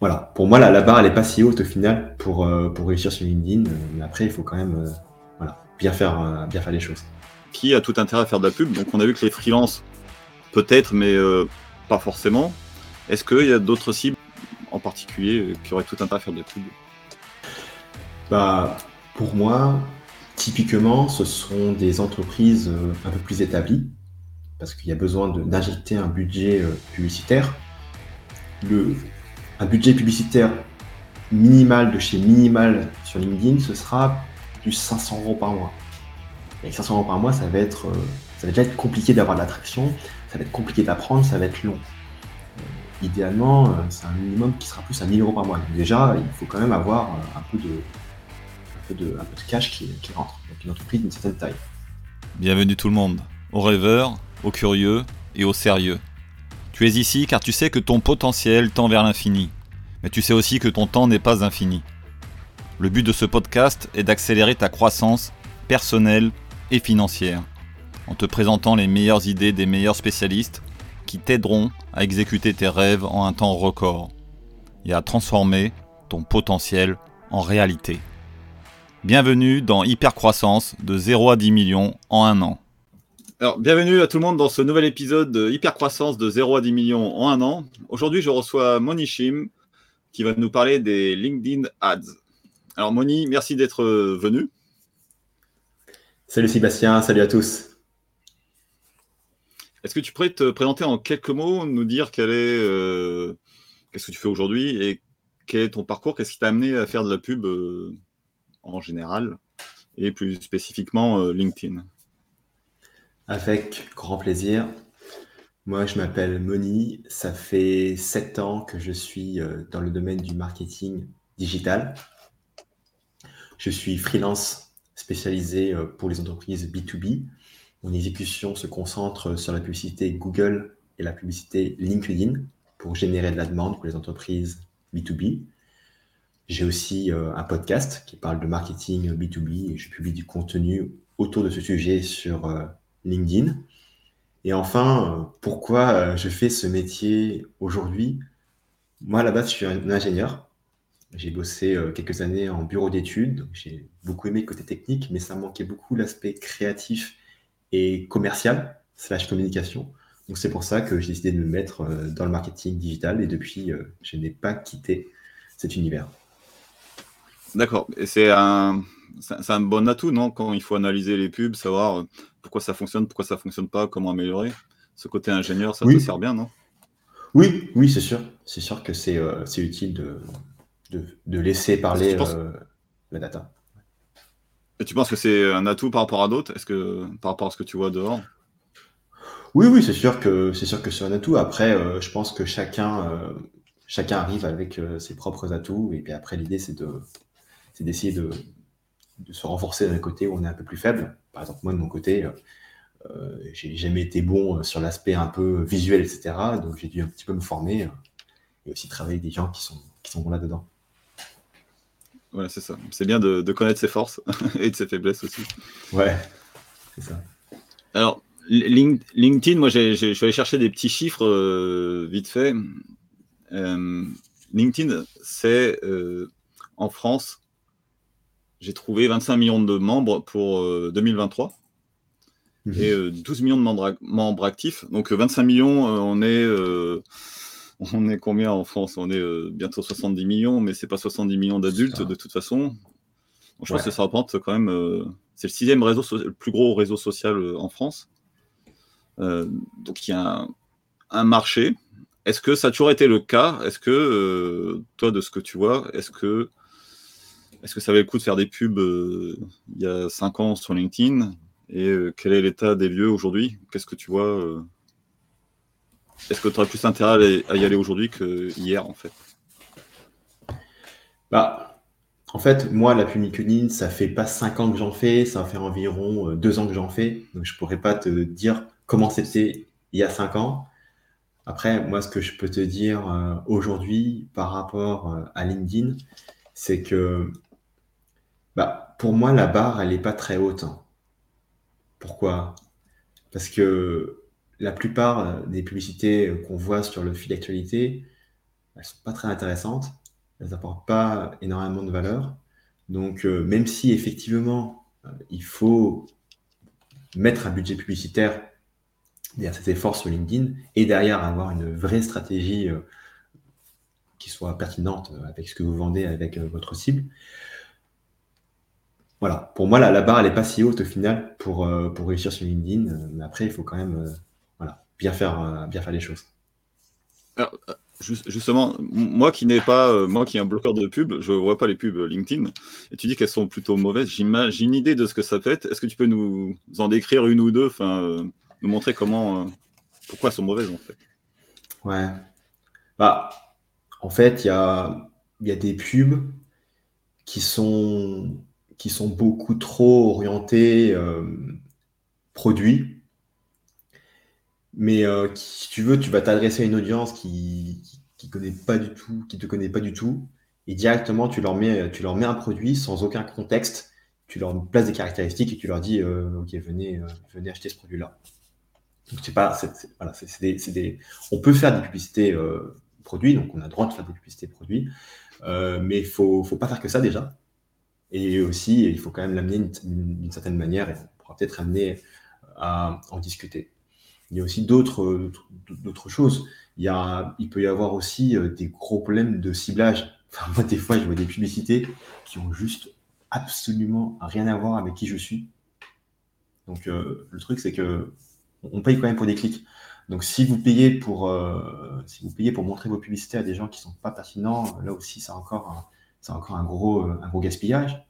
voilà, pour moi, la, la barre, elle est pas si haute au final pour, euh, pour réussir sur LinkedIn. Mais après, il faut quand même voilà, bien, faire, bien faire les choses. Qui a tout intérêt à faire de la pub? Donc, on a vu que les freelances, peut-être, mais pas forcément. Est-ce qu'il y a d'autres cibles en particulier qui auraient tout intérêt à faire de la pub? Bah, Pour moi, typiquement, ce sont des entreprises un peu plus établies parce qu'il y a besoin d'injecter un budget euh, publicitaire. Le, un budget publicitaire minimal de chez Minimal sur LinkedIn, ce sera du 500 euros par mois. Avec 500 euros par mois, ça va être, euh, déjà être compliqué d'avoir de l'attraction, ça va être compliqué d'apprendre, ça va être long. Euh, idéalement, c'est un minimum qui sera plus à 1000 euros par mois. déjà, il faut quand même avoir un peu de, cash qui, qui rentre. Donc une entreprise d'une certaine taille. Bienvenue tout le monde. Au rêveur, au curieux et au sérieux. Tu es ici car tu sais que ton potentiel tend vers l'infini, mais tu sais aussi que ton temps n'est pas infini. Le but de ce podcast est d'accélérer ta croissance personnelle et financière, en te présentant les meilleures idées des meilleurs spécialistes qui t'aideront à exécuter tes rêves en un temps record et à transformer ton potentiel en réalité. Bienvenue dans Hypercroissance de 0 à 10 millions en un an. Alors, bienvenue à tout le monde dans ce nouvel épisode de Hypercroissance de 0 à 10 millions en un an. Aujourd'hui, je reçois Moni Shim qui va nous parler des LinkedIn Ads. Alors, Moni, merci d'être euh, venu. Salut Sébastien, salut à tous. Est-ce que tu pourrais te présenter en quelques mots, nous dire quel est, euh, qu'est-ce que tu fais aujourd'hui et quel est ton parcours Qu'est-ce qui t'a amené à faire de la pub euh, en général et plus spécifiquement LinkedIn? Avec grand plaisir. Moi, je m'appelle Moni. Ça fait sept ans que je suis euh, dans le domaine du marketing digital. Je suis freelance spécialisé euh, pour les entreprises B2B. Mon exécution se concentre sur la publicité Google et la publicité LinkedIn pour générer de la demande pour les entreprises B2B. J'ai aussi euh, un podcast qui parle de marketing B2B et je publie du contenu autour de ce sujet sur LinkedIn. Et enfin, euh, pourquoi euh, je fais ce métier aujourd'hui? Moi, à la base, je suis un ingénieur. J'ai bossé euh, quelques années en bureau d'études. J'ai beaucoup aimé le côté technique, mais ça manquait beaucoup l'aspect créatif et commercial, slash communication. Donc c'est pour ça que j'ai décidé de me mettre dans le marketing digital et depuis, je n'ai pas quitté cet univers. D'accord. Et c'est un, un bon atout, non? Quand il faut analyser les pubs, savoir pourquoi ça fonctionne, pourquoi ça fonctionne pas, comment améliorer. Ce côté ingénieur, ça te sert bien, non? Oui, oui, c'est sûr. C'est sûr que c'est euh, utile de, de, laisser parler euh, la data. Et tu penses que c'est un atout par rapport à d'autres? Est-ce que par rapport à ce que tu vois dehors? Oui, oui, c'est sûr que c'est sûr que c'est un atout. Après, je pense que chacun chacun arrive avec ses propres atouts. Et puis après, l'idée, c'est de c'est d'essayer de, de se renforcer d'un côté où on est un peu plus faible. Par exemple, moi, de mon côté, euh, j'ai jamais été bon sur l'aspect un peu visuel, etc. Donc, j'ai dû un petit peu me former euh, et aussi travailler avec des gens qui sont, qui sont bons là-dedans. Ouais, c'est ça. C'est bien de, connaître ses forces et de ses faiblesses aussi. Ouais, c'est ça. Alors, LinkedIn, moi, je suis allé chercher des petits chiffres euh, vite fait. LinkedIn, c'est en France j'ai trouvé 25 millions de membres pour 2023 euh, mhm. et 12 euh, millions de membres, actifs. Donc 25 euh, millions, on est on est combien en France? On est bientôt 70 millions, mais c'est pas 70 millions d'adultes de toute façon. je pense que ça représente quand même. c'est le sixième réseau, le plus gros réseau social en France. donc il y a un, marché. Est-ce que ça a toujours été le cas? Est-ce que toi, de ce que tu vois, est-ce que est-ce que ça avait le coup de faire des pubs euh, il y a 5 ans sur LinkedIn Et euh, quel est l'état des lieux aujourd'hui? Qu'est-ce que tu vois euh? Est-ce que tu aurais plus intérêt à y aller aujourd'hui qu'hier en fait? Bah, En fait, moi, la pub LinkedIn, ça fait pas 5 ans que j'en fais, ça fait environ 2 ans que j'en fais. Donc je pourrais pas te dire comment c'était il y a 5 ans. Après, moi, ce que je peux te dire aujourd'hui par rapport à LinkedIn, c'est que bah, pour moi, la barre, elle n'est pas très haute. Hein. Pourquoi? Parce que la plupart des publicités qu'on voit sur le fil d'actualité, elles ne sont pas très intéressantes, elles n'apportent pas énormément de valeur. Donc, euh, même si effectivement, euh, il faut mettre un budget publicitaire derrière cet effort sur LinkedIn et derrière avoir une vraie stratégie euh, qui soit pertinente avec ce que vous vendez avec votre cible. Voilà, pour moi, la, barre, elle n'est pas si haute au final pour, pour réussir sur LinkedIn. Mais après, il faut quand même voilà, bien, faire, bien faire les choses. Alors, justement, moi qui n'ai pas, euh, moi qui ai un bloqueur de pub, je ne vois pas les pubs LinkedIn, et tu dis qu'elles sont plutôt mauvaises. J'ai une idée de ce que ça peut être. Est-ce que tu peux nous en décrire une ou deux, enfin, euh, nous montrer comment, euh, pourquoi elles sont mauvaises en fait Ouais. Bah, en fait, il y a, y a des pubs qui sont, qui sont beaucoup trop orientées produits mais euh, si tu veux, tu vas t'adresser à une audience qui, qui, connaît pas du tout, qui te connaît pas du tout, et directement tu leur mets, tu leur mets un produit sans aucun contexte, tu leur places des caractéristiques et tu leur dis, euh, ok, venez, euh, venez acheter ce produit-là. C'est pas, voilà, c'est des, on peut faire des publicités produits, donc on a le droit de faire des publicités produits, mais faut, faut pas faire que ça déjà. Et aussi, il faut quand même l'amener d'une certaine manière, et on pourra peut-être amener à en discuter. Il y a aussi d'autres choses. Il, peut y avoir aussi euh, des gros problèmes de ciblage. Moi, des fois, je vois des publicités qui ont juste absolument rien à voir avec qui je suis. Donc, euh, le truc, c'est que on paye quand même pour des clics. Donc, si vous payez pour, euh, si vous payez pour montrer vos publicités à des gens qui ne sont pas pertinents, là aussi, c'est encore, c'est encore un, gros, un gros gaspillage.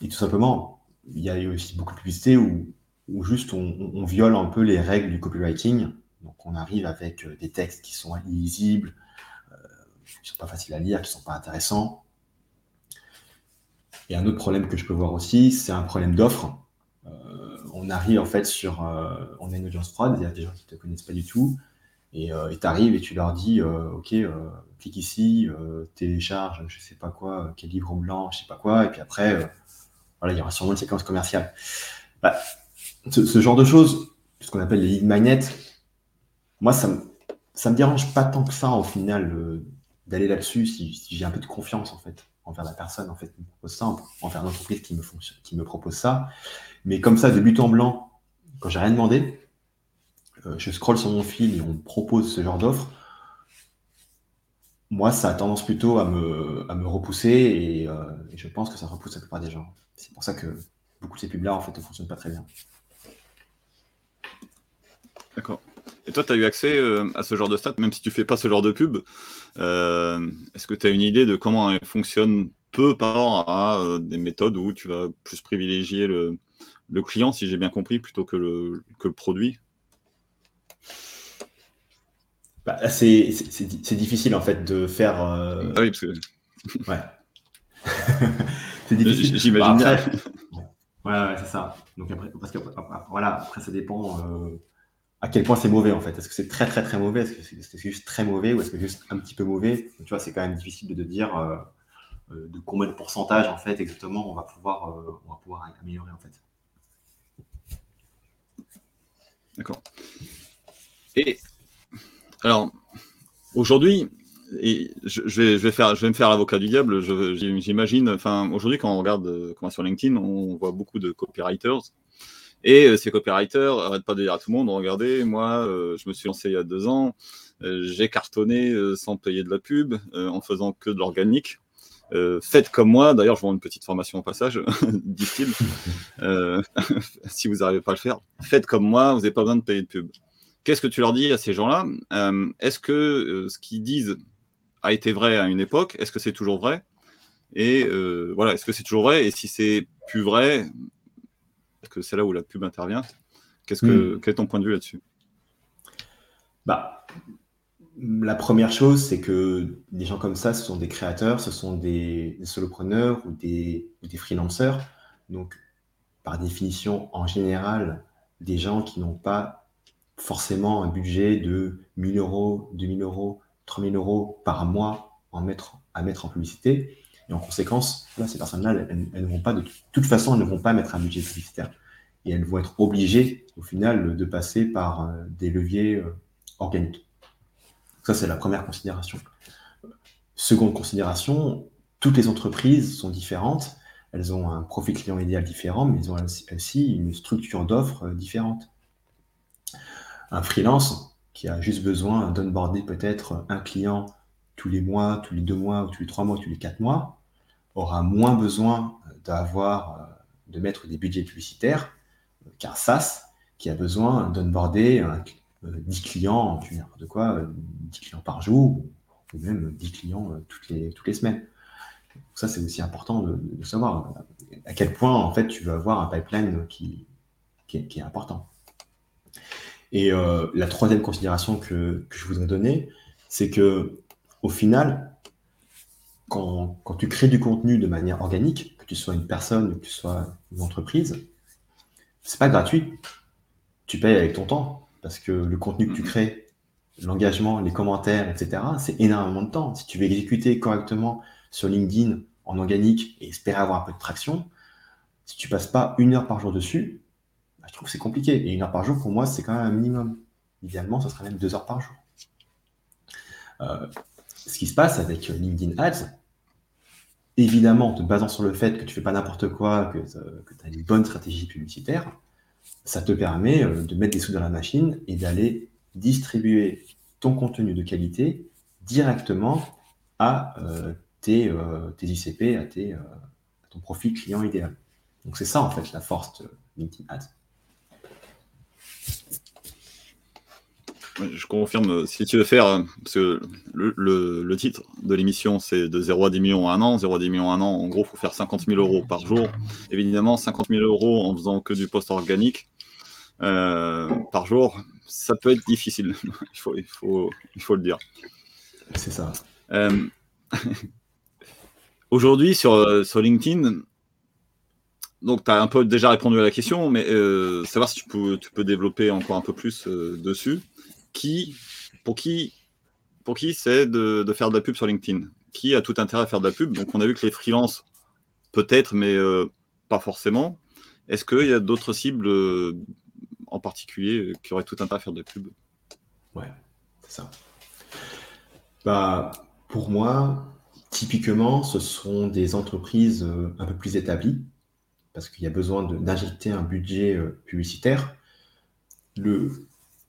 Et tout simplement, il y a aussi beaucoup de publicités où où juste on, viole un peu les règles du copywriting. Donc on arrive avec euh, des textes qui sont illisibles, euh, qui ne sont pas faciles à lire, qui ne sont pas intéressants. Et un autre problème que je peux voir aussi, c'est un problème d'offre. Euh, on arrive en fait sur, on a une audience froide, c'est-à-dire des gens qui ne te connaissent pas du tout, et tu arrives et tu leur dis, ok, clique ici, télécharge, je sais pas quoi, quel livre blanc, je sais pas quoi, et puis après, voilà, il y aura sûrement une séquence commerciale. Bah, ce, genre de choses, ce qu'on appelle les lead magnets, moi, ça me, ça me dérange pas tant que ça, au final, euh, d'aller là-dessus si, j'ai un peu de confiance, en fait, envers la personne, en fait, qui me propose ça, envers l'entreprise qui me, qui me propose ça. Mais comme ça, de but en blanc, quand j'ai rien demandé, euh, je scrolle sur mon fil et on me propose ce genre d'offre, moi, ça a tendance plutôt à me, à me repousser et, euh, et, je pense que ça repousse la plupart des gens. C'est pour ça que beaucoup de ces pubs-là, en fait, ne fonctionnent pas très bien. D'accord. Et toi, tu as eu accès euh, à ce genre de stats, même si tu fais pas ce genre de pub. Euh, est-ce que tu as une idée de comment elle fonctionne peu par rapport à euh, des méthodes où tu vas plus privilégier le, client, si j'ai bien compris, plutôt que le, que le produit? Bah, c'est, difficile en fait de faire. Ah oui, parce que. ouais. c'est difficile. J'imagine bah, bien. Ouais, c'est ça. Donc après, parce que voilà, après ça dépend à quel point c'est mauvais en fait. Est-ce que c'est très très très mauvais? Est-ce que c'est juste très mauvais ou est-ce que c'est juste un petit peu mauvais? Tu vois, c'est quand même difficile de, dire euh, euh, de combien de pourcentage en fait exactement on va pouvoir, euh, on va pouvoir améliorer en fait. D'accord. Et alors aujourd'hui, je, vais, je, faire, je vais me faire l'avocat du diable. J'imagine, enfin aujourd'hui quand on regarde comment sur LinkedIn, on voit beaucoup de copywriters et euh, ces copywriters n'arrêtent pas de dire à tout le monde, regardez, moi, euh, je me suis lancé il y a deux ans, euh, j'ai cartonné sans payer de la pub, en faisant que de l'organique. faites comme moi, d'ailleurs je vends une petite formation au passage, disent-ils, si vous n'arrivez pas à le faire, faites comme moi, vous n'avez pas besoin de payer de pub. Qu'est-ce que tu leur dis à ces gens-là? Est-ce que ce qu'ils disent a été vrai à une époque? Est-ce que c'est toujours vrai? Et voilà, est-ce que c'est toujours vrai? Et si c'est plus vrai, que c'est là où la pub intervient. Qu'est-ce que, hmm. Quel est ton point de vue là-dessus? Bah, La première chose, c'est que des gens comme ça, ce sont des créateurs, ce sont des, solopreneurs ou des, ou des freelanceurs. Donc, par définition, en général, des gens qui n'ont pas forcément un budget de 1000 euros, 2000 euros, 3000 euros par mois en à mettre en publicité. Et en conséquence, là, ces personnes-là, elles, ne vont pas, de toute façon, elles ne vont pas mettre un budget publicitaire. Et elles vont être obligées, au final, de passer par euh, des leviers euh, organiques. Ça, c'est la première considération. seconde considération, toutes les entreprises sont différentes. Elles ont un profil client idéal différent, mais elles ont aussi une structure d'offres différente. Un freelance qui a juste besoin d'onboarder peut-être un client tous les mois, tous les deux mois, ou tous les trois mois, tous les quatre mois, aura moins besoin d'avoir, euh, de mettre des budgets publicitaires qu'un SaaS qui a besoin d'onboarder 10 euh, clients, de quoi, 10 euh, clients par jour, ou même 10 clients toutes les, semaines. Ça, c'est aussi important de, savoir à quel point, en fait, tu veux avoir un pipeline qui, est, important. Et la troisième considération que, que, je voudrais donner, c'est que au final, quand, tu crées du contenu de manière organique, que tu sois une personne, que tu sois une entreprise, c'est pas gratuit. Tu payes avec ton temps. Parce que le contenu que tu mhm. crées, l'engagement, les commentaires, etc., c'est énormément de temps. Si tu veux exécuter correctement sur LinkedIn en organique et espérer avoir un peu de traction, si tu passes pas une heure par jour dessus, bah, je trouve que c'est compliqué. Et une heure par jour, pour moi, c'est quand même un minimum. Idéalement, ce serait même deux heures par jour. Euh, ce qui se passe avec LinkedIn Ads, évidemment, en te basant sur le fait que tu fais pas n'importe quoi, que, tu as une bonne stratégie publicitaire, ça te permet euh, de mettre des sous dans la machine et d'aller distribuer ton contenu de qualité directement à euh, tes, euh, tes, ICP, à, tes, à ton profil client idéal. Donc c'est ça en fait la force de LinkedIn Ads. Je confirme, si tu veux faire, parce que le, titre de l'émission, c'est de 0 à 10 millions à un an. 0 à 10 millions à un an, en gros, il faut faire 50 000 euros par jour. Évidemment, 50 000 euros en faisant que du post organique euh, par jour, ça peut être difficile. il, faut, il, faut, il faut le dire. C'est ça. Euh, aujourd'hui, sur, sur LinkedIn, donc, tu as un peu déjà répondu à la question, mais euh, savoir si tu peux, tu peux développer encore un peu plus dessus qui, pour qui, pour qui c'est de, faire de la pub sur LinkedIn? Qui a tout intérêt à faire de la pub? Donc, on a vu que les freelances, peut-être, mais euh, pas forcément. Est-ce qu'il y a d'autres cibles euh, en particulier qui auraient tout intérêt à faire de la pub? Ouais, c'est ça. Bah, pour moi, typiquement, ce sont des entreprises euh, un peu plus établies, parce qu'il y a besoin d'injecter un budget publicitaire. Le,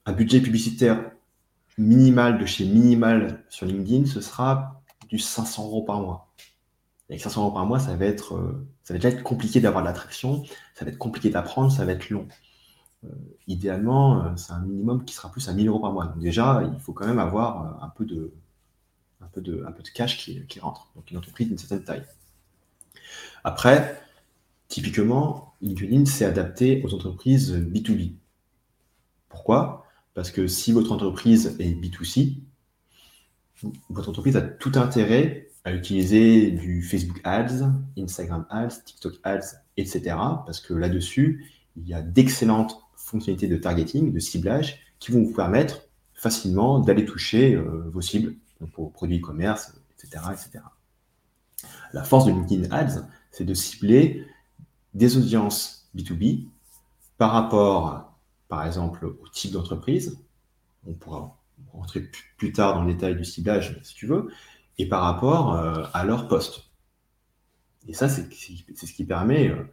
un budget publicitaire minimal de chez Minimal sur LinkedIn, ce sera du 500 euros par mois. Avec 500 euros par mois, ça va être, euh, déjà être compliqué d'avoir de l'attraction, ça va être compliqué d'apprendre, ça va être long. Euh, idéalement, euh, c'est un minimum qui sera plus à 1000 euros par mois. Donc déjà, il faut quand même avoir un peu de, cash qui, qui rentre. Donc une entreprise d'une certaine taille. Après, typiquement, LinkedIn s'est adapté aux entreprises B2B. Pourquoi? Parce que si votre entreprise est B2C, votre entreprise a tout intérêt à utiliser du Facebook Ads, Instagram Ads, TikTok Ads, etc. Parce que là-dessus, il y a d'excellentes fonctionnalités de targeting, de ciblage, qui vont vous permettre facilement d'aller toucher euh, vos cibles, donc vos produits e-commerce, etc., etc. La force de LinkedIn Ads, c'est de cibler des audiences B2B par rapport par exemple, au type d'entreprise. On pourra rentrer plus tard dans le détail du ciblage, si tu veux, et par rapport euh, à leur poste. Et ça, c'est ce qui permet euh,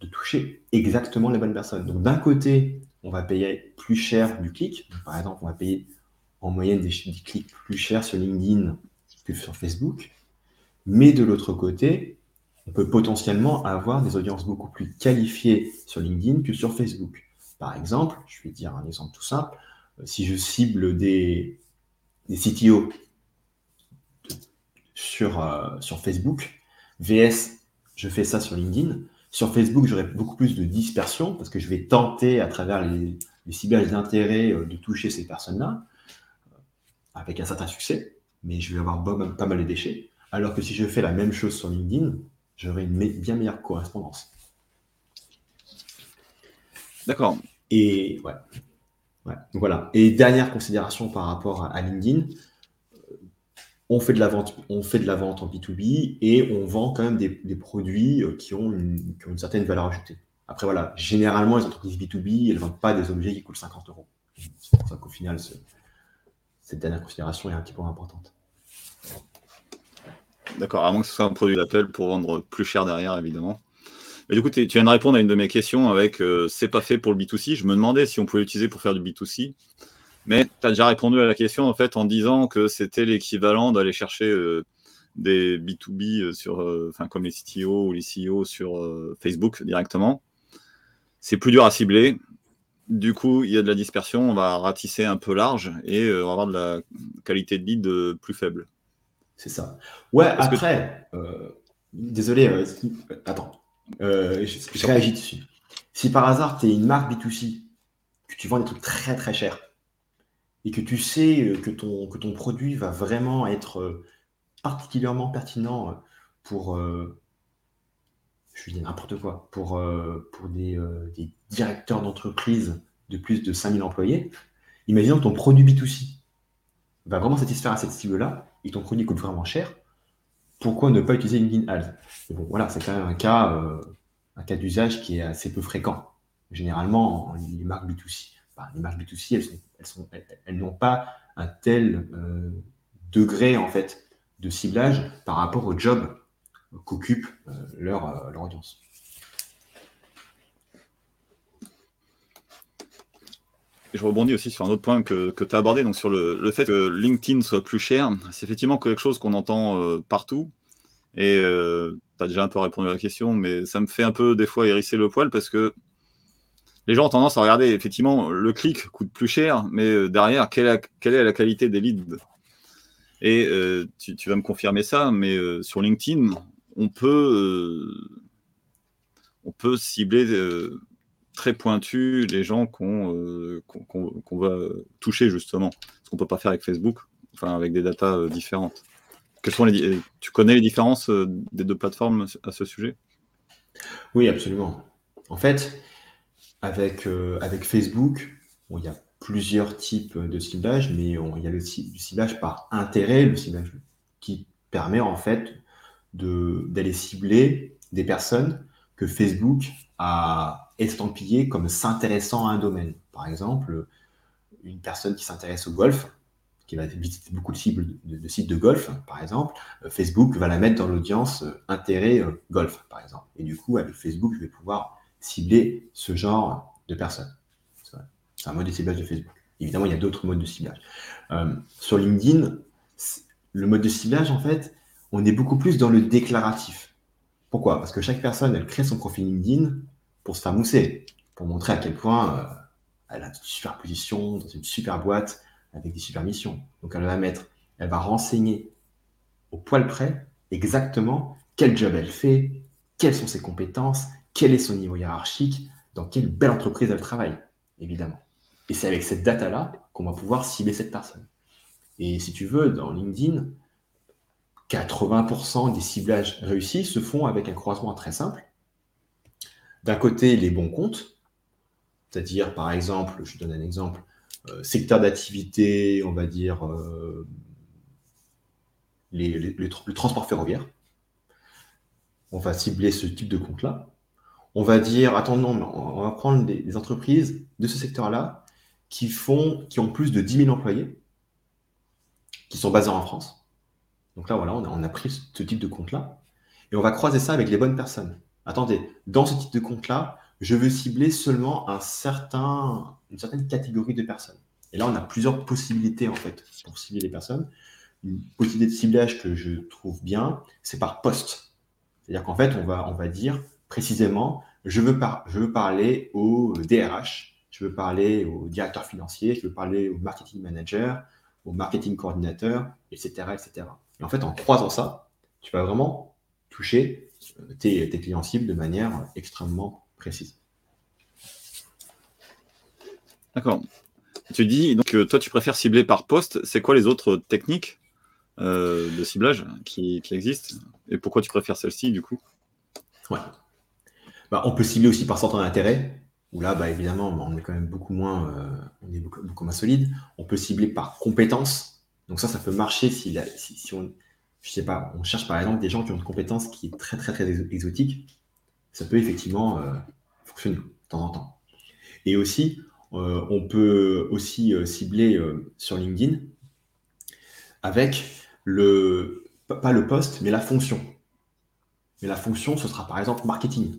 de toucher exactement les bonnes personnes. Donc, d'un côté, on va payer plus cher du clic. par exemple, on va payer en moyenne des, des clics plus chers sur LinkedIn que sur Facebook. Mais de l'autre côté, on peut potentiellement avoir des audiences beaucoup plus qualifiées sur LinkedIn que sur Facebook. Par exemple, je vais dire un exemple tout simple, euh, si je cible des, CTO sur, euh, sur Facebook, VS, je fais ça sur LinkedIn. Sur Facebook, j'aurai beaucoup plus de dispersion parce que je vais tenter à travers les, les ciblages d'intérêt euh, de toucher ces personnes-là avec un certain succès, mais je vais avoir pas mal de déchets. Alors que si je fais la même chose sur LinkedIn, j'aurai une bien meilleure correspondance. D'accord. Et voilà. Et dernière considération par rapport à, LinkedIn, euh, on fait de la vente, on fait de la vente en B2B et on vend quand même des, produits euh, qui ont, une, certaine valeur ajoutée. Après, voilà, généralement, les entreprises B2B, elles ne vendent pas des objets qui coûtent 50 euros. C'est pour ça qu'au final, cette dernière considération est un petit peu importante. D'accord, à moins que ce soit un produit d'appel pour vendre plus cher derrière, évidemment. Mais du coup, tu viens de répondre à une de mes questions avec euh, c'est pas fait pour le B2C. Je me demandais si on pouvait l'utiliser pour faire du B2C. Mais tu as déjà répondu à la question en fait en disant que c'était l'équivalent d'aller chercher euh, des B2B euh, sur, enfin comme les CTO ou les CEO sur Facebook directement. C'est plus dur à cibler. Du coup, il y a de la dispersion, on va ratisser un peu large et on va avoir de la qualité de lead plus faible. C'est ça. Ouais, après, désolé, attends, euh, je, réagis dessus. Si par hasard, tu es une marque B2C, que tu vends des trucs très très chers, et que tu sais euh, que ton, que ton produit va vraiment être euh, particulièrement pertinent pour, je dis n'importe quoi, pour, pour des, directeurs d'entreprise de plus de 5000 employés, imaginons que ton produit B2C va vraiment satisfaire à cette cible-là, et ton produit coûte vraiment cher, pourquoi ne pas utiliser LinkedIn Ads? Bon, voilà, c'est quand même un cas, euh, un cas d'usage qui est assez peu fréquent. Généralement, les marques B2C, les marques B2C, elles, n'ont pas un tel euh, degré en fait de ciblage par rapport au job qu'occupe euh, leur audience. Je rebondis aussi sur un autre point que, tu as abordé, donc sur le, fait que LinkedIn soit plus cher. C'est effectivement quelque chose qu'on entend euh, partout. Et euh, tu as déjà un peu répondu à la question, mais ça me fait un peu des fois hérisser le poil parce que les gens ont tendance à regarder, effectivement, le clic coûte plus cher, mais euh, derrière, quelle est, la qualité des leads? Et tu, tu, vas me confirmer ça, mais sur LinkedIn, on peut, on peut cibler très pointu les gens qu'on euh, va toucher justement, ce qu'on peut pas faire avec Facebook, enfin avec des datas euh, différentes. Quelles sont les, tu connais les différences euh, des deux plateformes à ce sujet Oui, absolument. En fait, avec, avec Facebook, il y a plusieurs types de ciblage, mais il y a le, ciblage par intérêt, le ciblage qui permet en fait d'aller cibler des personnes que Facebook a estampillé comme s'intéressant à un domaine. Par exemple, une personne qui s'intéresse au golf, qui va visiter beaucoup de, sites de golf, par exemple, euh, Facebook va la mettre dans l'audience euh, intérêt euh, golf, par exemple. Et du coup, avec Facebook, je vais pouvoir cibler ce genre de personnes. C'est un mode de ciblage de Facebook. Évidemment, il y a d'autres modes de ciblage. sur LinkedIn, le mode de ciblage, en fait, on est beaucoup plus dans le déclaratif. Pourquoi? Parce que chaque personne, elle crée son profil LinkedIn pour se faire mousser, pour montrer à quel point euh, elle a une super position dans une super boîte avec des super missions. Donc elle va mettre, elle va renseigner au poil près exactement quel job elle fait, quelles sont ses compétences, quel est son niveau hiérarchique, dans quelle belle entreprise elle travaille, évidemment. Et c'est avec cette data-là qu'on va pouvoir cibler cette personne. Et si tu veux, dans LinkedIn, 80% des ciblages réussis se font avec un croisement très simple d'un côté les bons comptes, c'est-à-dire par exemple, je donne un exemple, euh, secteur d'activité, on va dire euh, le transport ferroviaire. On va cibler ce type de compte-là. On va dire, attends, on va prendre des, entreprises de ce secteur-là qui font, qui ont plus de 10 000 employés, qui sont basés en France. Donc là, voilà, on a pris ce type de compte-là. Et on va croiser ça avec les bonnes personnes attendez, dans ce type de compte-là, je veux cibler seulement un certain, une certaine catégorie de personnes. Et là, on a plusieurs possibilités en fait pour cibler les personnes. Une possibilité de ciblage que je trouve bien, c'est par poste. C'est-à-dire qu'en fait, on va, on va dire précisément, je veux, je veux parler au DRH, je veux parler au directeur financier, je veux parler au marketing manager, au marketing coordinateur, etc., etc. Et en fait, en croisant ça, tu vas vraiment toucher tes, clients cibles de manière extrêmement précise. D'accord. Tu dis, donc toi tu préfères cibler par poste, c'est quoi les autres techniques euh, de ciblage qui, existent? Et pourquoi tu préfères celle-ci du coup? Ouais. Bah, on peut cibler aussi par centre d'intérêt, où là, bah, évidemment, on est quand même beaucoup moins, euh, on est beaucoup, moins solide. On peut cibler par compétence. Donc ça, ça peut marcher si, si, si on, je sais pas, on cherche par exemple des gens qui ont une compétence qui est très très très exotique, ça peut effectivement euh, fonctionner de temps en temps. Et aussi, euh, on peut aussi euh, cibler sur LinkedIn avec le pas le poste, mais la fonction. Mais la fonction, ce sera par exemple marketing.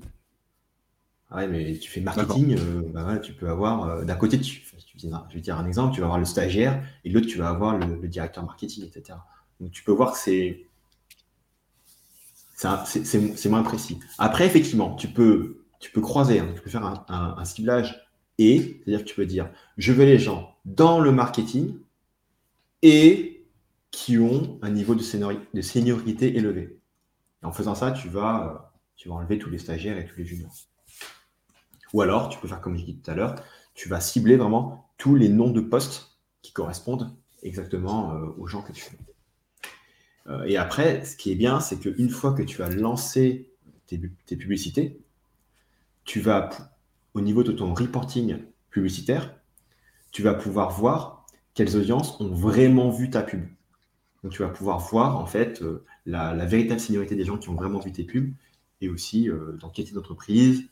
Ah ouais, mais tu fais marketing, bah tu peux avoir d'un côté, tu, je vais dire un exemple, tu vas avoir le stagiaire et de l'autre, tu vas avoir le, directeur marketing, etc. Donc tu peux voir que c'est c'est moins précis. Après, effectivement, tu peux, tu peux croiser, hein. tu peux faire un, ciblage et, c'est-à-dire que tu peux dire, je veux les gens dans le marketing et qui ont un niveau de seniorité, de seniorité élevé. En faisant ça, tu vas, tu vas enlever tous les stagiaires et tous les juniors. Ou alors, tu peux faire comme je dit tout à l'heure, tu vas cibler vraiment tous les noms de postes qui correspondent exactement euh, aux gens que tu veux. Euh, et après, ce qui est bien, c'est qu'une fois que tu as lancé tes, publicités, tu vas, au niveau de ton reporting publicitaire, tu vas pouvoir voir quelles audiences ont vraiment vu ta pub. Donc, tu vas pouvoir voir, en fait, euh, la, véritable seniorité des gens qui ont vraiment vu tes pubs et aussi dans quel type d'entreprise,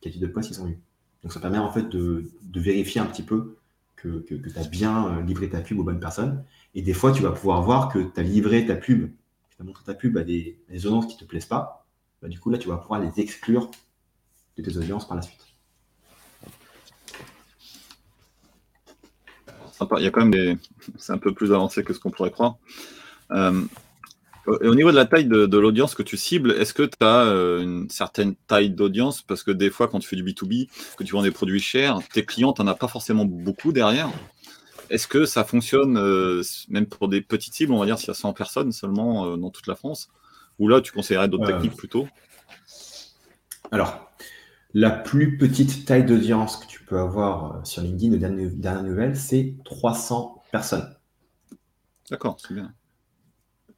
quel type de poste ils ont eu. Donc ça permet en fait de, vérifier un petit peu que, tu as bien euh, livré ta pub aux bonnes personnes. Et des fois, tu vas pouvoir voir que tu as livré ta pub, tu as montré ta pub à des, audiences qui ne te plaisent pas. Bah, du coup, là, tu vas pouvoir les exclure de tes audiences par la suite. Il y a quand même des. C'est un peu plus avancé que ce qu'on pourrait croire. Euh, au niveau de la taille de, l'audience que tu cibles, est-ce que tu as euh, une certaine taille d'audience? Parce que des fois, quand tu fais du B2B, que tu vends des produits chers, tes clients, tu n'en as pas forcément beaucoup derrière. Est-ce que ça fonctionne euh, même pour des petites cibles, on va dire s'il y a 100 personnes seulement euh, dans toute la France? Ou là, tu conseillerais d'autres techniques plutôt? Alors, la plus petite taille d'audience que tu peux avoir sur LinkedIn, de dernière nouvelle, c'est 300 personnes. D'accord, c'est bien.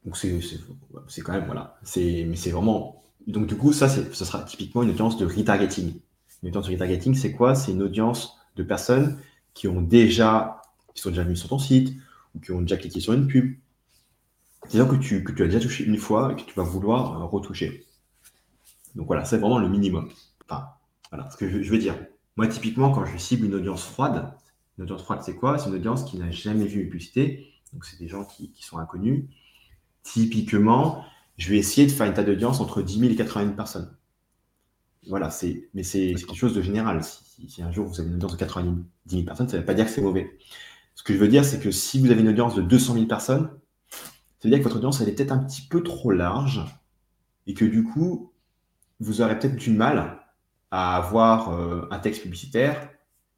Donc c'est quand même, voilà. Mais c'est vraiment. Donc du coup, ça, ce sera typiquement une audience de retargeting. Une audience de retargeting, c'est quoi? C'est une audience de personnes qui ont déjà, qui sont déjà venues sur ton site ou qui ont déjà cliqué sur une pub. C'est-à-dire que tu, que tu as déjà touché une fois et que tu vas vouloir euh, retoucher. Donc voilà, c'est vraiment le minimum. Enfin, voilà ce que je, veux dire. Moi, typiquement, quand je cible une audience froide, une audience froide, c'est quoi? C'est une audience qui n'a jamais vu une publicité. Donc, c'est des gens qui, qui sont inconnus Typiquement, je vais essayer de faire une taille d'audience entre 10 000 et 80 000 personnes. Voilà, c'est, mais c'est, quelque chose de général. Si, un jour vous avez une audience de 90 000 personnes, ça ne veut pas dire que c'est mauvais. Ce que je veux dire, c'est que si vous avez une audience de 200 000 personnes, ça veut dire que votre audience, elle est peut-être un petit peu trop large et que du coup, vous aurez peut-être du mal à avoir euh, un texte publicitaire,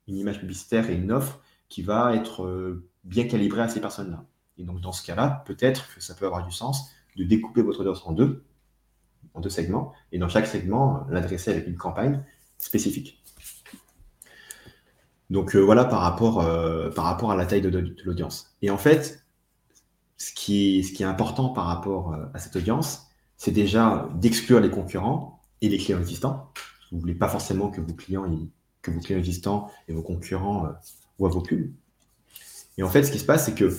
une image publicitaire et une offre qui va être euh, bien calibrée à ces personnes-là. Et donc, dans ce cas-là, peut-être que ça peut avoir du sens de découper votre audience en deux, en deux segments, et dans chaque segment, l'adresser avec une campagne spécifique. Donc euh, voilà par rapport, euh, par rapport à la taille de, l'audience. Et en fait, ce qui, ce qui est important par rapport euh, à cette audience, c'est déjà d'exclure les concurrents et les clients existants. Vous ne voulez pas forcément que vos clients, que vos clients existants et vos concurrents voient vos pubs. Et en fait, ce qui se passe, c'est que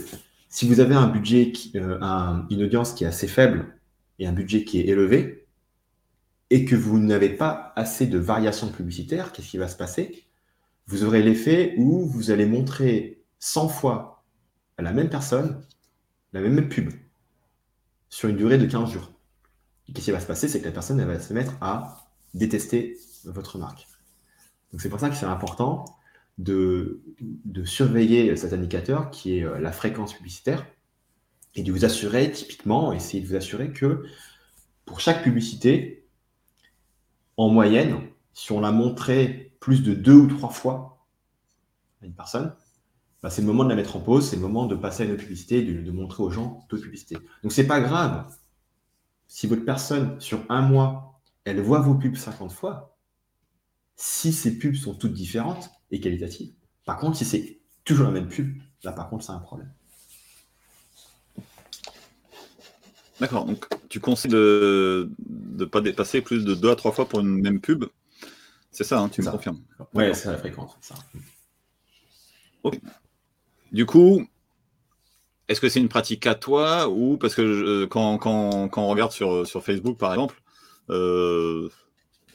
si vous avez un budget, euh, une audience qui est assez faible et un budget qui est élevé, et que vous n'avez pas assez de variations publicitaires, qu'est-ce qui va se passer? Vous aurez l'effet où vous allez montrer 100 fois à la même personne la même pub sur une durée de 15 jours. Qu'est-ce qui va se passer? C'est que la personne va se mettre à détester votre marque. Donc c'est pour ça que c'est important de, surveiller cet indicateur qui est euh, la fréquence publicitaire et de vous assurer, typiquement, essayer de vous assurer que pour chaque publicité, en moyenne, si on l'a montré plus de deux ou trois fois à une personne, bah, c'est le moment de la mettre en pause, c'est le moment de passer à une autre publicité, de, de montrer aux gens d'autres publicités. Donc c'est pas grave si votre personne, sur un mois, elle voit vos pubs 50 fois, si ces pubs sont toutes différentes, et qualitative. Par contre, si c'est toujours la même pub, là par contre, c'est un problème. D'accord. Donc, tu conseilles de ne pas dépasser plus de deux à trois fois pour une même pub? C'est ça, hein, tu me confirmes. Oui, c'est la fréquence. Ça. Du coup, est-ce que c'est une pratique à toi ou parce que quand, quand, quand, on regarde sur, sur Facebook, par exemple, euh,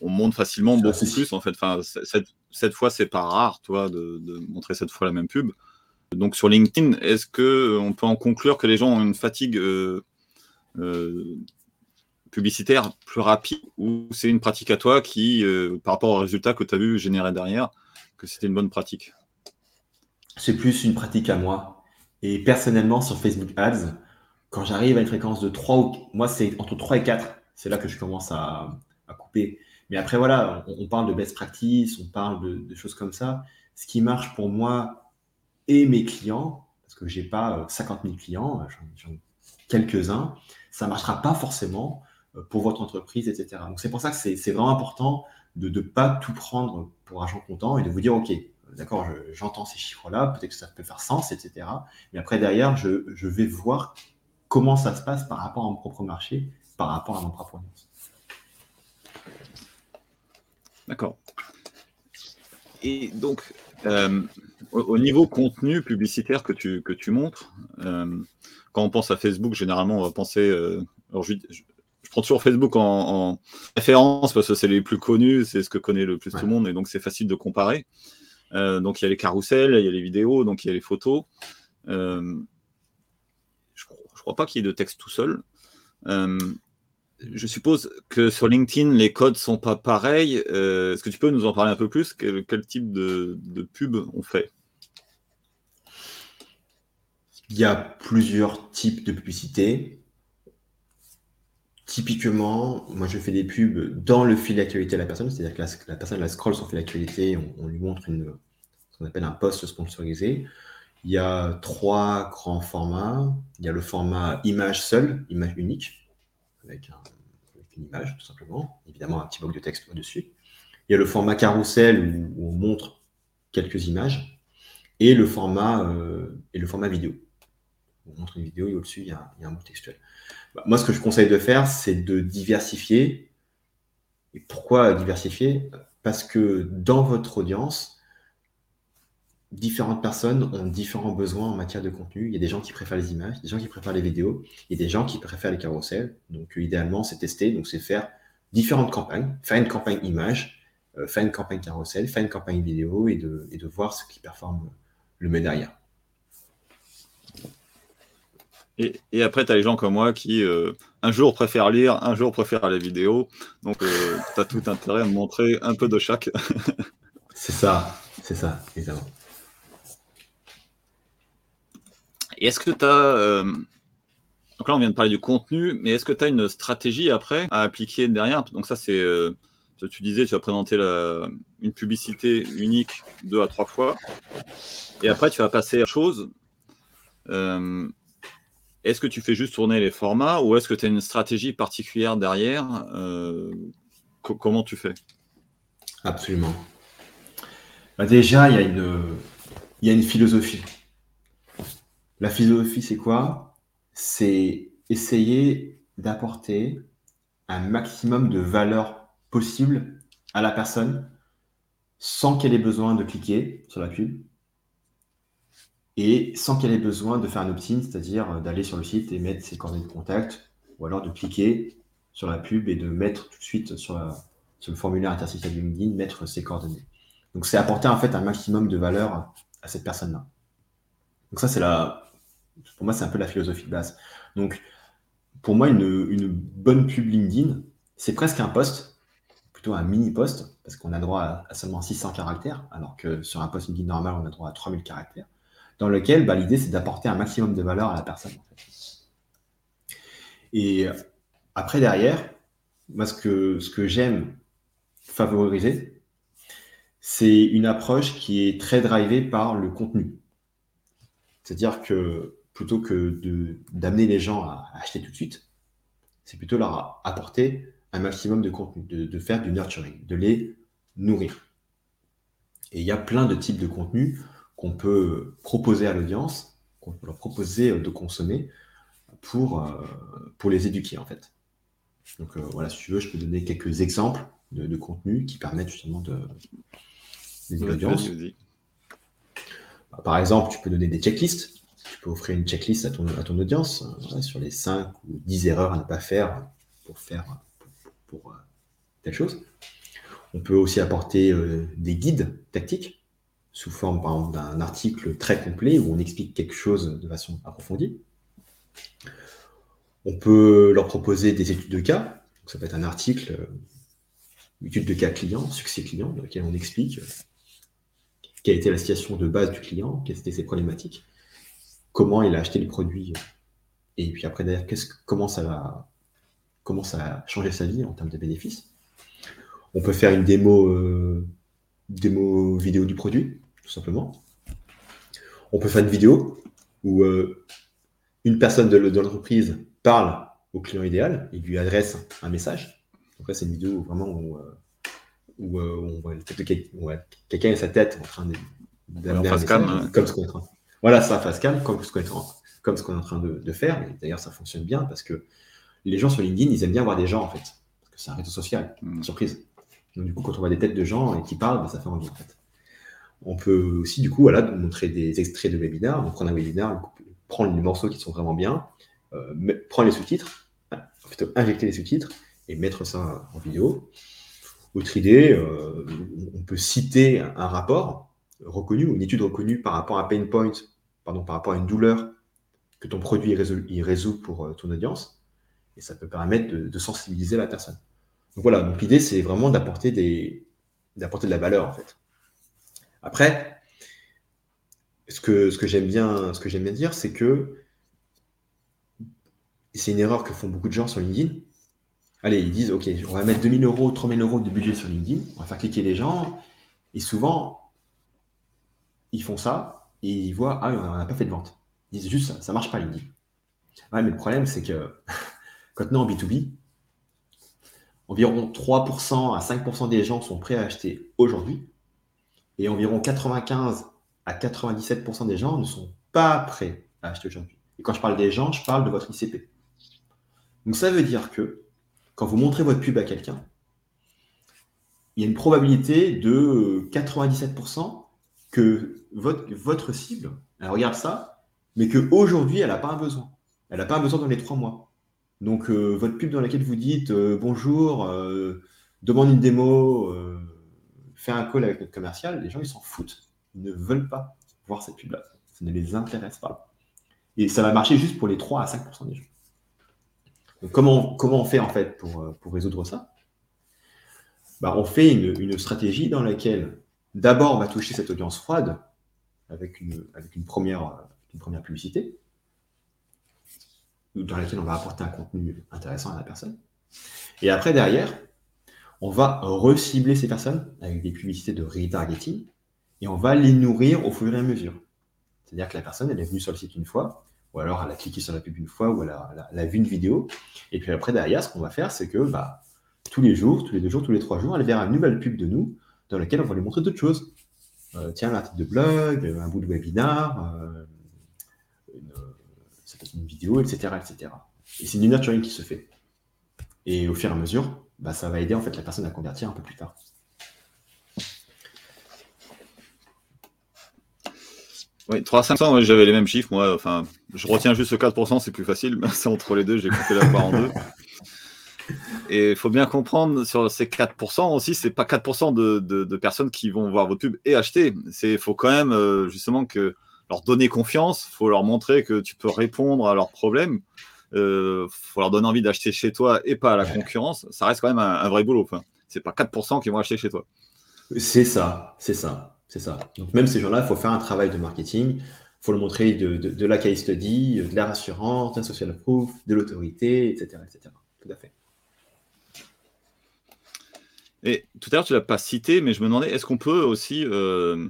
on monte facilement beaucoup plus en fait. Enfin, cette, cette fois, c'est pas rare, toi, de, montrer cette fois la même pub. Donc sur LinkedIn, est-ce que on peut en conclure que les gens ont une fatigue euh, publicitaire plus rapide ou c'est une pratique à toi qui, par rapport au résultat que tu as vu générer derrière, que c'était une bonne pratique? C'est plus une pratique à moi. Et personnellement, sur Facebook Ads, quand j'arrive à une fréquence de 3 ou moi, c'est entre 3 et 4, c'est là que je commence à, couper. Mais après, voilà, on, parle de best practice, on parle de, choses comme ça. Ce qui marche pour moi et mes clients, parce que j'ai pas 50 euh, 000 clients, j'en ai quelques-uns, ça ne marchera pas forcément euh, pour votre entreprise, etc. Donc c'est pour ça que c'est vraiment important de ne pas tout prendre pour argent comptant et de vous dire, OK, d'accord, j'entends ces chiffres-là, peut-être que ça peut faire sens, etc. Mais après, derrière, je, je, vais voir comment ça se passe par rapport à mon propre marché, par rapport à mon propre audience. D'accord. Et donc, euh, au, niveau contenu publicitaire que tu, que tu montres, euh, quand on pense à Facebook, généralement, on va penser. Euh, alors je, prends toujours Facebook en, référence parce que c'est les plus connus, c'est ce que connaît le plus tout le monde, et donc c'est facile de comparer. donc il y a les carousels, il y a les vidéos, donc il y a les photos. je ne crois pas qu'il y ait de texte tout seul je suppose que sur LinkedIn, les codes sont pas pareils. Euh, est-ce que tu peux nous en parler un peu plus? Quel, type de, pub on fait? Il y a plusieurs types de publicité. Typiquement, moi je fais des pubs dans le fil d'actualité de la personne, c'est-à-dire que la, personne la scroll son fil d'actualité, on, lui montre ce qu'on appelle un post sponsorisé. Il y a trois grands formats. Il y a le format image seule, image unique avec, une image, tout simplement. Évidemment, un petit bloc de texte au-dessus. Il y a le format carrousel où, on montre quelques images. Et le format, euh, et le format vidéo. On montre une vidéo et au-dessus, il, y a un mot textuel. Bah, moi, ce que je conseille de faire, c'est de diversifier. Et pourquoi diversifier? Parce que dans votre audience, différentes personnes ont différents besoins en matière de contenu. Il y a des gens qui préfèrent les images, des gens qui préfèrent les vidéos, il y a des gens qui préfèrent les carousels. Donc, euh, idéalement, c'est tester, donc c'est faire différentes campagnes, faire une campagne image, euh, faire une campagne carousel, faire une campagne vidéo et de, et de voir ce qui performe le mieux derrière. Et, et, après, tu as les gens comme moi qui, euh, un jour, préfèrent lire, un jour, préfèrent les vidéos. Donc, tu as tout intérêt à me montrer un peu de chaque. c'est ça, c'est ça, évidemment. Et est-ce que tu as. Euh, donc là, on vient de parler du contenu, mais est-ce que tu as une stratégie après à appliquer derrière? Donc, ça, c'est. Euh, tu disais, tu vas présenter une publicité unique deux à trois fois. Et après, tu vas passer à chose. Euh, est-ce que tu fais juste tourner les formats ou est-ce que tu as une stratégie particulière derrière? Comment tu fais? Absolument. Bah, déjà, il y, il y a une philosophie. La philosophie, c'est quoi? C'est essayer d'apporter un maximum de valeur possible à la personne sans qu'elle ait besoin de cliquer sur la pub et sans qu'elle ait besoin de faire un opt-in, c'est-à-dire d'aller sur le site et mettre ses coordonnées de contact ou alors de cliquer sur la pub et de mettre tout de suite sur, le formulaire interstitiel de LinkedIn, mettre ses coordonnées. Donc c'est apporter en fait un maximum de valeur à cette personne-là. Donc ça c'est la, pour moi, c'est un peu la philosophie de base. Donc, pour moi, une, bonne pub LinkedIn, c'est presque un post, plutôt un mini post, parce qu'on a droit à, seulement 600 caractères, alors que sur un post LinkedIn normal, on a droit à 3000 caractères, dans lequel bah, l'idée, c'est d'apporter un maximum de valeur à la personne. Et après, derrière, moi, ce que, ce que j'aime favoriser, c'est une approche qui est très drivée par le contenu. C'est-à-dire que plutôt que d'amener les gens à, acheter tout de suite, c'est plutôt leur apporter un maximum de contenu, de, faire du nurturing, de les nourrir. Et il y a plein de types de contenus qu'on peut proposer à l'audience, qu'on peut leur proposer de consommer pour, euh, pour les éduquer en fait. Donc euh, voilà, si tu veux, je peux donner quelques exemples de, contenus qui permettent justement de l'audience. Par exemple, tu peux donner des checklists tu peux offrir une checklist à ton, à ton audience hein, sur les 5 ou 10 erreurs à ne pas faire pour faire pour, euh, telle chose. On peut aussi apporter euh, des guides tactiques sous forme d'un article très complet où on explique quelque chose de façon approfondie. On peut leur proposer des études de cas. ça peut être un article, une étude de cas client, succès client, dans lequel on explique quelle était la situation de base du client, quelles étaient ses problématiques, comment il a acheté les produits, et puis après derrière, comment ça va comment ça a changé sa vie en termes de bénéfices. On peut faire une démo, euh, démo vidéo du produit, tout simplement. On peut faire une vidéo où euh, une personne de l'entreprise parle au client idéal et lui adresse un message. Donc là, c'est une vidéo vraiment où, euh, où, on voit quelqu'un et sa tête en train de hein. comme ce qu'on est en train. Voilà, ça face cam, comme ce qu'on est, comme ce qu'on est en train de, faire. D'ailleurs, ça fonctionne bien parce que les gens sur LinkedIn, ils aiment bien voir des gens en fait, parce que c'est un réseau social, mmh. surprise. Donc du coup, quand on voit des têtes de gens et qui parlent, bah, ça fait envie en fait. On peut aussi du coup voilà, montrer des extraits de webinaires. Donc prendre un webinaire, prendre les morceaux qui sont vraiment bien, euh, prendre les sous-titres, plutôt injecter les sous-titres et mettre ça en vidéo. Autre idée, euh, on peut citer un rapport reconnu ou une étude reconnue par rapport à pain point, pardon, par rapport à une douleur que ton produit il résout, pour euh, ton audience. Et ça peut permettre de, sensibiliser la personne. Donc voilà, donc l'idée c'est vraiment d'apporter des d'apporter de la valeur en fait. Après, ce que, ce que j'aime bien, ce que j'aime bien dire, c'est que c'est une erreur que font beaucoup de gens sur LinkedIn. Allez, ils disent, OK, on va mettre 2000 euros, 3000 euros de budget sur LinkedIn, on va faire cliquer les gens, et souvent, ils font ça, et ils voient, ah, on n'a pas fait de vente. Ils disent juste, ça ne marche pas LinkedIn. Ouais, mais le problème, c'est que quand on est en B2B, environ 3% à 5% des gens sont prêts à acheter aujourd'hui, et environ 95 à 97% des gens ne sont pas prêts à acheter aujourd'hui. Et quand je parle des gens, je parle de votre ICP. Donc ça veut dire que quand vous montrez votre pub à quelqu'un, il y a une probabilité de 97% que votre, votre cible, elle regarde ça, mais qu'aujourd'hui, elle n'a pas un besoin. Elle n'a pas un besoin dans les trois mois. Donc, euh, votre pub dans laquelle vous dites euh, bonjour, euh, demande une démo, fais un call avec notre commercial, les gens, ils s'en foutent. Ils ne veulent pas voir cette pub-là. Ça ne les intéresse pas. Et ça va marcher juste pour les 3 à 5% des gens. Donc, comment, comment on fait en fait pour, pour résoudre ça? Bah, On fait une, une, stratégie dans laquelle d'abord on va toucher cette audience froide avec première, une première publicité dans laquelle on va apporter un contenu intéressant à la personne. Et après, derrière, on va recibler ces personnes avec des publicités de retargeting et on va les nourrir au fur et à mesure. C'est-à-dire que la personne, elle est venue sur le site une fois, ou alors elle a cliqué sur la pub une fois, ou elle a, vu une vidéo. Et puis après, derrière, ce qu'on va faire, c'est que bah, tous les jours, tous les deux jours, tous les trois jours, elle verra une nouvelle pub de nous dans laquelle on va lui montrer d'autres choses. Euh, tiens, un article de blog, un bout de webinar, euh, une, une vidéo, etc. etc. Et c'est du nurturing qui se fait. Et au fur et à mesure, bah, ça va aider en fait la personne à convertir un peu plus tard. Oui, 300-500, j'avais les mêmes chiffres. Moi, enfin, je retiens juste ce 4%, c'est plus facile. C'est entre les deux, j'ai coupé la part en deux. Et il faut bien comprendre sur ces 4% aussi, c'est pas 4% de, de, personnes qui vont voir votre pub et acheter. Il faut quand même euh, justement leur donner confiance, il faut leur montrer que tu peux répondre à leurs problèmes. Il euh, faut leur donner envie d'acheter chez toi et pas à la concurrence. Ça reste quand même un, vrai boulot. Enfin, c'est pas 4% qui vont acheter chez toi. C'est ça, c'est ça, c'est ça. Donc même ces gens-là, il faut faire un travail de marketing. Il faut le montrer de, la case study, de la rassurance, d'un social proof, de l'autorité, etc., etc. Tout à fait. Et tout à l'heure, tu l'as pas cité, mais je me demandais, est-ce qu'on peut aussi euh,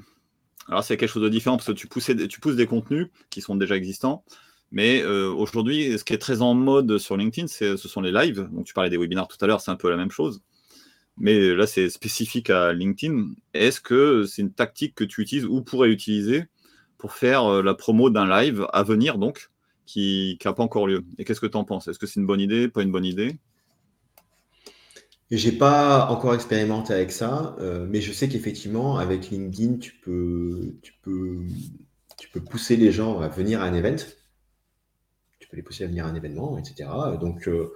alors, c'est quelque chose de différent parce que tu, pousses des contenus qui sont déjà existants. Mais euh, aujourd'hui, ce qui est très en mode sur LinkedIn, ce sont les lives. Donc, tu parlais des webinaires tout à l'heure, c'est un peu la même chose. Mais là, c'est spécifique à LinkedIn. Est-ce que c'est une tactique que tu utilises ou pourrais utiliser pour faire euh, la promo d'un live à venir, donc, qui n'a pas encore lieu? Et qu'est-ce que tu en penses? Est-ce que c'est une bonne idée, pas une bonne idée? J'ai pas encore expérimenté avec ça, euh, mais je sais qu'effectivement, avec LinkedIn, tu peux, tu, peux, tu peux pousser les gens à venir à un event. Tu peux les pousser à venir à un événement, etc. Donc, euh,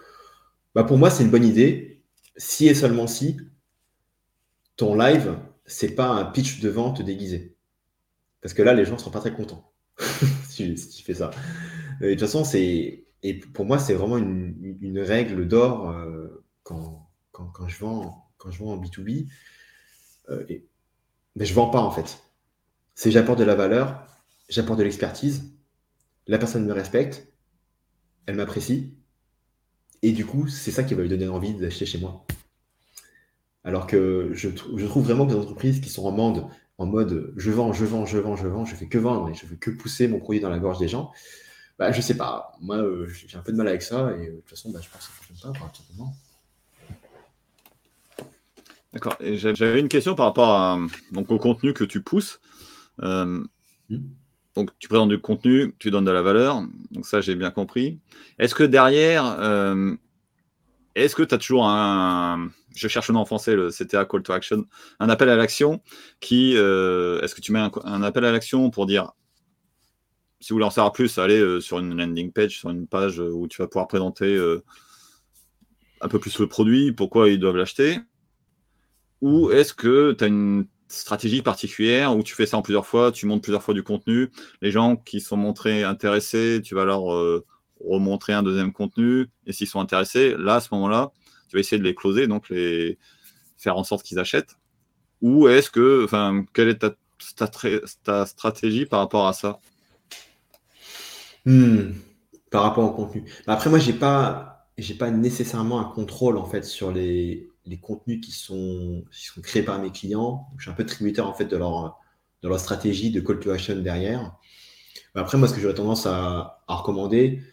bah pour moi, c'est une bonne idée. Si et seulement si ton live, c'est pas un pitch de vente déguisé. Parce que là, les gens ne seront pas très contents si, tu fais ça. De toute façon, c'est et pour moi, c'est vraiment une, règle d'or euh, quand, je vends, quand je vends en B2B. Euh, mais je ne vends pas en fait. C'est j'apporte de la valeur, j'apporte de l'expertise, la personne me respecte, elle m'apprécie, et du coup, c'est ça qui va lui donner envie d'acheter chez moi. Alors que je, je, trouve vraiment que les entreprises qui sont en mode, en mode je vends, je vends, je vends, je vends, je fais que vendre et je fais que pousser mon produit dans la gorge des gens, bah, je sais pas. Moi, euh, j'ai un peu de mal avec ça et euh, de toute façon, bah, je pense que ça ne pas, tout. D'accord. Et j'avais une question par rapport à, donc, au contenu que tu pousses. Euh, hmm. Donc, tu présentes du contenu, tu donnes de la valeur. Donc, ça, j'ai bien compris. Est-ce que derrière, est-ce que tu as toujours un. Je cherche le nom en français, le CTA Call to Action, un appel à l'action qui. Est-ce que tu mets un appel à l'action pour dire si vous voulez en savoir plus, allez euh, sur une landing page, sur une page euh, où tu vas pouvoir présenter euh, un peu plus le produit, pourquoi ils doivent l'acheter? Ou est-ce que tu as une stratégie particulière où tu fais ça en plusieurs fois, tu montes plusieurs fois du contenu, les gens qui sont montrés intéressés, tu vas leur remontrer un deuxième contenu, et s'ils sont intéressés, là, à ce moment-là, tu vas essayer de les closer, donc les faire en sorte qu'ils achètent. Ou est-ce que, enfin, quelle est ta stratégie par rapport à ça? Hmm. Par rapport au contenu. Après, moi, j'ai pas, j'ai pas nécessairement un contrôle en fait sur les, les contenus qui sont, qui sont créés par mes clients. Je suis un peu tributaire en fait de leur, de leur stratégie de call to action derrière. Après, moi, ce que j'aurais tendance à, à recommander,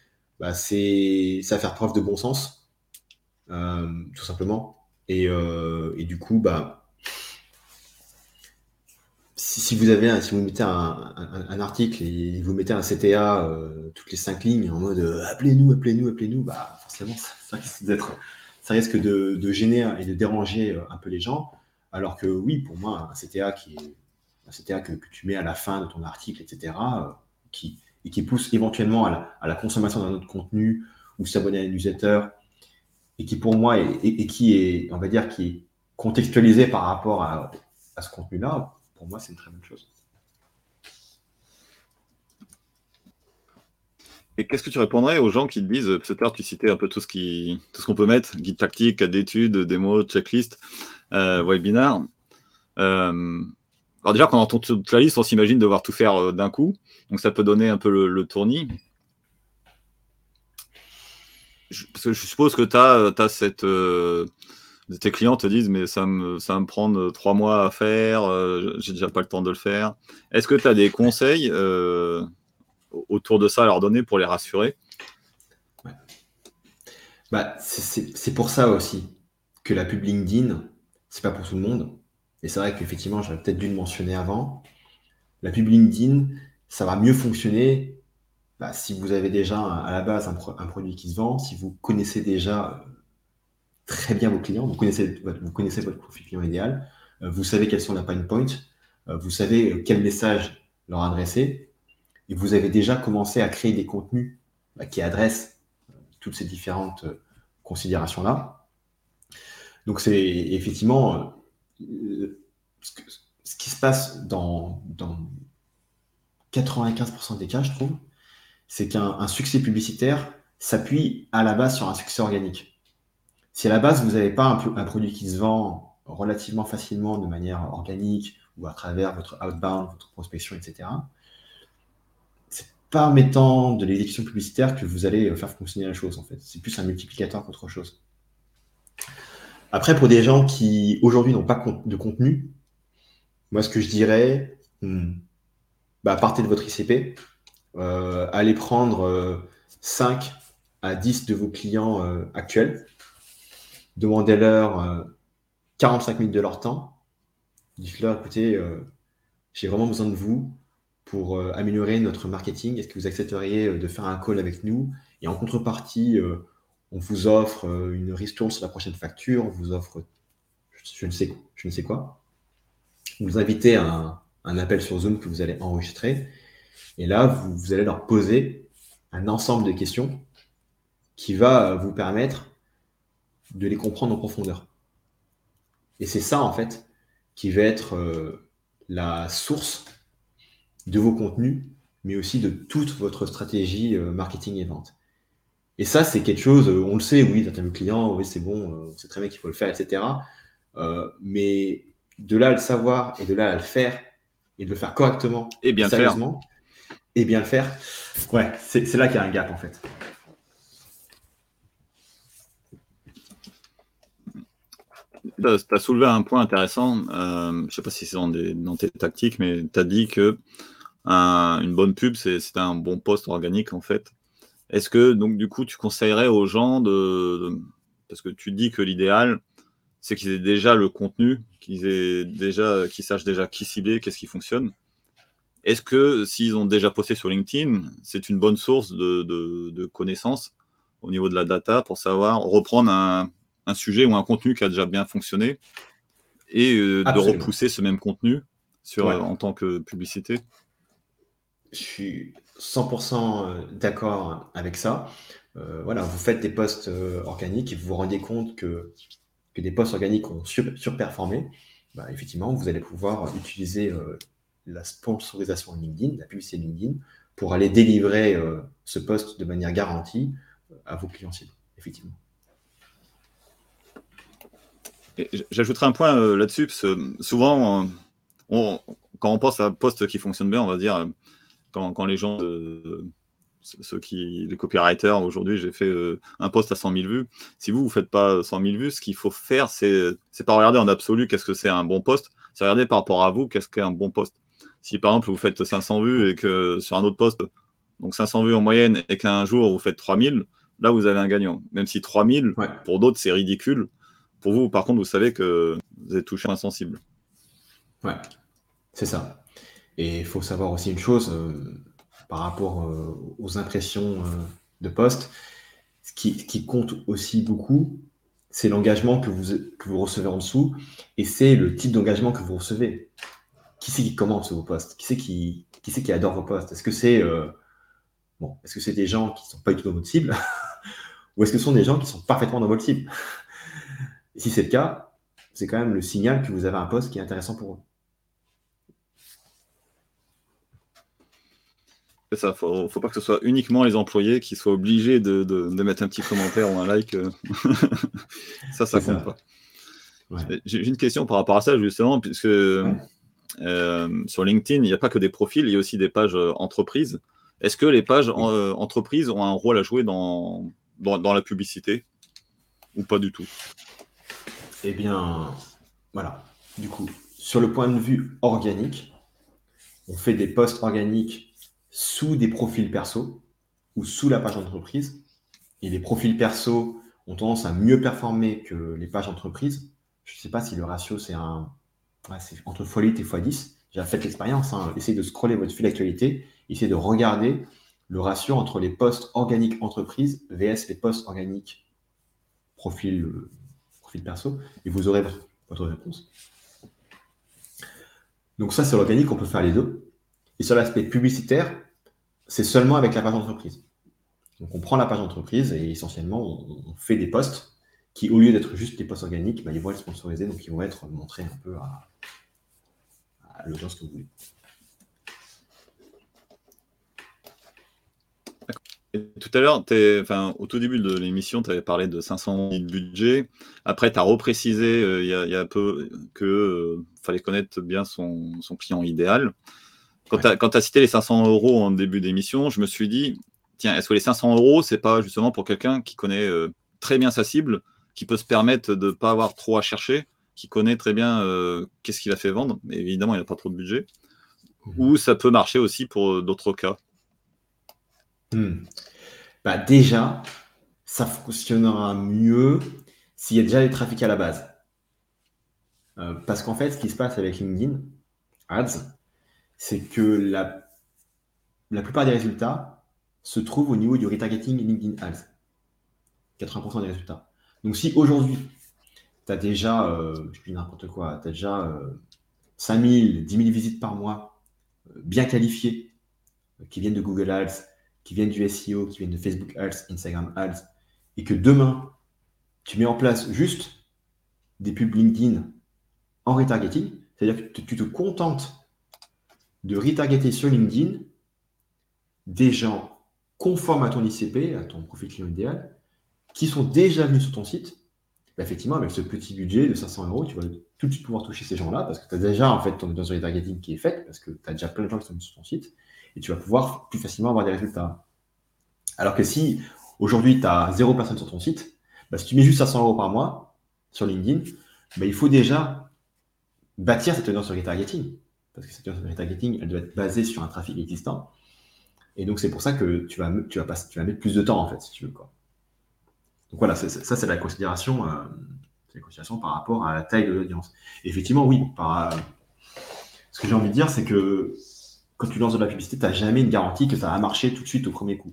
bah, c'est faire preuve de bon sens, euh, tout simplement. Et, euh, du coup, bah, si, vous avez mettez un, article et vous mettez un CTA euh, toutes les cinq lignes en mode appelez-nous, appelez-nous, appelez-nous, bah forcément ça, risque de, gêner et de déranger euh, un peu les gens. Alors que oui, pour moi, un CTA un que, tu mets à la fin de ton article, etc., qui, et qui pousse éventuellement à la, consommation d'un autre contenu ou s'abonner à une newsletter, et qui pour moi est, et, qui est, on va dire, qui est contextualisé par rapport à ce contenu-là, pour moi, c'est une très bonne chose. Et qu'est-ce que tu répondrais aux gens qui te disent, peut-être tu citais un peu tout ce qui, tout ce qu'on peut mettre, guide tactique, cas d'études, démo, checklist, euh, webinar. Euh, alors déjà, quand on entend toute la liste, on s'imagine devoir tout faire euh, d'un coup. Donc ça peut donner un peu le, tournis. Je, je suppose que cette, tes clients te disent mais ça me, ça me prendre trois mois à faire, euh, j'ai déjà pas le temps de le faire. Est-ce que tu as des conseils euh, autour de ça à leur donner pour les rassurer bah, C'est pour ça aussi que la pub LinkedIn, c'est pas pour tout le monde. Et c'est vrai qu'effectivement, j'aurais peut-être dû le mentionner avant. La pub LinkedIn, ça va mieux fonctionner bah, si vous avez déjà à la base un, produit qui se vend, si vous connaissez déjà très bien vos clients, vous connaissez, vous connaissez votre profil client idéal, euh, vous savez quels sont les pain points, euh, vous savez quel message leur adresser, et vous avez déjà commencé à créer des contenus bah, qui adressent euh, toutes ces différentes considérations-là. Donc c'est effectivement ce, qui se passe dans 95% des cas, je trouve, c'est qu'un succès publicitaire s'appuie à la base sur un succès organique. Si à la base, vous n'avez pas un, produit qui se vend relativement facilement de manière organique ou à travers votre outbound, votre prospection, etc., en mettant de l'exécution publicitaire que vous allez faire fonctionner la chose, en fait. C'est plus un multiplicateur qu'autre chose. Après, pour des gens qui aujourd'hui n'ont pas de contenu, moi, ce que je dirais, hmm, bah, partez de votre ICP, euh, allez prendre 5 euh, à 10 de vos clients euh, actuels, demandez-leur 45 euh, minutes de leur temps. Dites-leur, écoutez, euh, j'ai vraiment besoin de vous pour euh, améliorer notre marketing? Est-ce que vous accepteriez de faire un call avec nous? Et en contrepartie, on vous offre une ristourne sur la prochaine facture, on vous offre je ne sais, je ne sais quoi. Vous invitez à un, appel sur Zoom que vous allez enregistrer. Et là, vous allez leur poser un ensemble de questions qui va vous permettre de les comprendre en profondeur. Et c'est ça, en fait, qui va être euh, la source de vos contenus, mais aussi de toute votre stratégie euh, marketing et vente. Et ça, c'est quelque chose, on le sait, oui, le client, oui, c'est bon, c'est très bien qu'il faut le faire, etc. mais de là à le savoir et de là à le faire et de le faire correctement et bien sérieusement, et bien le faire, ouais, c'est là qu'il y a un gap en fait. Tu as soulevé un point intéressant. Euh, je ne sais pas si c'est dans, tes tactiques, mais tu as dit que une bonne pub, c'est un bon poste organique en fait. Est-ce que donc du coup tu conseillerais aux gens de, parce que tu dis que l'idéal c'est qu'ils aient déjà le contenu, qu'ils aient déjà, sachent déjà qui cibler, qu'est-ce qui fonctionne. Est-ce que s'ils ont déjà posté sur LinkedIn, c'est une bonne source de, connaissances au niveau de la data pour savoir reprendre un, sujet ou un contenu qui a déjà bien fonctionné et euh, de repousser ce même contenu sur, en tant que publicité Je suis 100% euh, d'accord avec ça. Euh, voilà, vous faites des posts organiques et vous vous rendez compte que, que des posts organiques ont surperformé. Bah, effectivement, vous allez pouvoir utiliser la sponsorisation LinkedIn, la publicité LinkedIn, pour aller délivrer euh, ce poste de manière garantie euh, à vos clients cibles, effectivement. J'ajouterai un point euh, là-dessus, parce que souvent, quand on pense à un poste qui fonctionne bien, on va dire, quand, les gens, ceux qui, les copywriters, aujourd'hui, j'ai fait un poste à 100 000 vues. Si vous, vous ne faites pas 100 000 vues, ce qu'il faut faire, c'est pas regarder en absolu qu'est-ce que c'est un bon poste, c'est regarder par rapport à vous qu'est-ce qu'est un bon poste. Si par exemple vous faites 500 vues et que sur un autre poste, donc 500 vues en moyenne et qu'un jour vous faites 3000, là vous avez un gagnant. Même si 3000, pour d'autres c'est ridicule. Pour vous, par contre, vous savez que vous êtes touché insensible. Ouais, c'est ça. Et il faut savoir aussi une chose euh, par rapport euh, aux impressions euh, de poste. Ce qui, compte aussi beaucoup, c'est l'engagement que vous, recevez en dessous et c'est le type d'engagement que vous recevez qui c'est qui commence vos posts Qui c'est qui, adore vos posts Est-ce que c'est bon, est-ce que c'est des gens qui ne sont pas du tout dans votre cible? Ou est-ce que ce sont des gens qui sont parfaitement dans votre cible? Et si c'est le cas, c'est quand même le signal que vous avez un poste qui est intéressant pour eux. C'est ça, faut, faut pas que ce soit uniquement les employés qui soient obligés de, de, mettre un petit commentaire ou un like. ça, ça compte pas. J'ai une question par rapport à ça, justement, puisque euh, sur LinkedIn, il n'y a pas que des profils, il y a aussi des pages euh, entreprises. Est-ce que les pages euh, entreprises ont un rôle à jouer dans, dans, la publicité? Ou pas du tout? Eh bien, voilà. Du coup, sur le point de vue organique, on fait des posts organiques sous des profils perso ou sous la page entreprise. Et les profils perso ont tendance à mieux performer que les pages entreprises. Je ne sais pas si le ratio c'est un entre x8 et x10. J'ai fait l'expérience. Hein. Essayez de scroller votre fil d'actualité. Essayez de regarder le ratio entre les postes organiques entreprise vs les postes organiques profil, euh, profil perso. Et vous aurez votre réponse. Donc ça, c'est l'organique, on peut faire les deux. Et sur l'aspect publicitaire, c'est seulement avec la page entreprise. Donc on prend la page entreprise et essentiellement, on, fait des postes qui, au lieu d'être juste des postes organiques, bah, ils vont être sponsorisés, donc ils vont être montrés un peu à, l'audience que vous voulez. Tout à l'heure, enfin, au tout début de l'émission, tu avais parlé de 500 000 de budget. Après, tu as reprécisé euh, il y, a peu qu'il euh, fallait connaître bien son, client idéal. Quand tu as, cité les 500 euros en début d'émission, je me suis dit, tiens, est-ce que les 500 euros, c'est pas justement pour quelqu'un qui connaît euh, très bien sa cible, qui peut se permettre de ne pas avoir trop à chercher qui connaît très bien qu'est-ce qu'il a fait vendre, mais évidemment, il n'a pas trop de budget. Mhm. Ou ça peut marcher aussi pour d'autres cas hmm. bah Déjà, ça fonctionnera mieux s'il y a déjà des trafics à la base. Euh, parce qu'en fait, ce qui se passe avec LinkedIn Ads, c'est que la, la plupart des résultats se trouvent au niveau du retargeting LinkedIn Ads. 80% des résultats. Donc si aujourd'hui, tu as déjà, euh, je dis n'importe quoi, déjà euh, 5 000, 10 000 visites par mois euh, bien qualifiées, euh, qui viennent de Google Ads, qui viennent du SEO, qui viennent de Facebook Ads, Instagram Ads, et que demain, tu mets en place juste des pubs LinkedIn en retargeting, c'est-à-dire que tu te contentes de retargeter sur LinkedIn des gens conformes à ton ICP, à ton profil client idéal, qui sont déjà venus sur ton site, bah, effectivement, avec ce petit budget de 500 euros, tu vas tout de suite pouvoir toucher ces gens-là parce que tu as déjà en fait ton audience retargeting qui est faite, parce que tu as déjà plein de gens qui sont venus sur ton site, et tu vas pouvoir plus facilement avoir des résultats. Alors que si aujourd'hui tu as zéro personne sur ton site, bah, si tu mets juste 500 euros par mois sur LinkedIn, bah, il faut déjà bâtir cette audience retargeting. Parce que cette audience retargeting, elle doit être basée sur un trafic existant. Et donc, c'est pour ça que tu vas, tu, vas tu vas mettre plus de temps, en fait, si tu veux. Quoi. Donc voilà, ça, c'est la considération, euh, la considération par rapport à la taille de l'audience. Effectivement, oui. Euh, ce que j'ai envie de dire, c'est que quand tu lances de la publicité, tu n'as jamais une garantie que ça va marcher tout de suite au premier coup.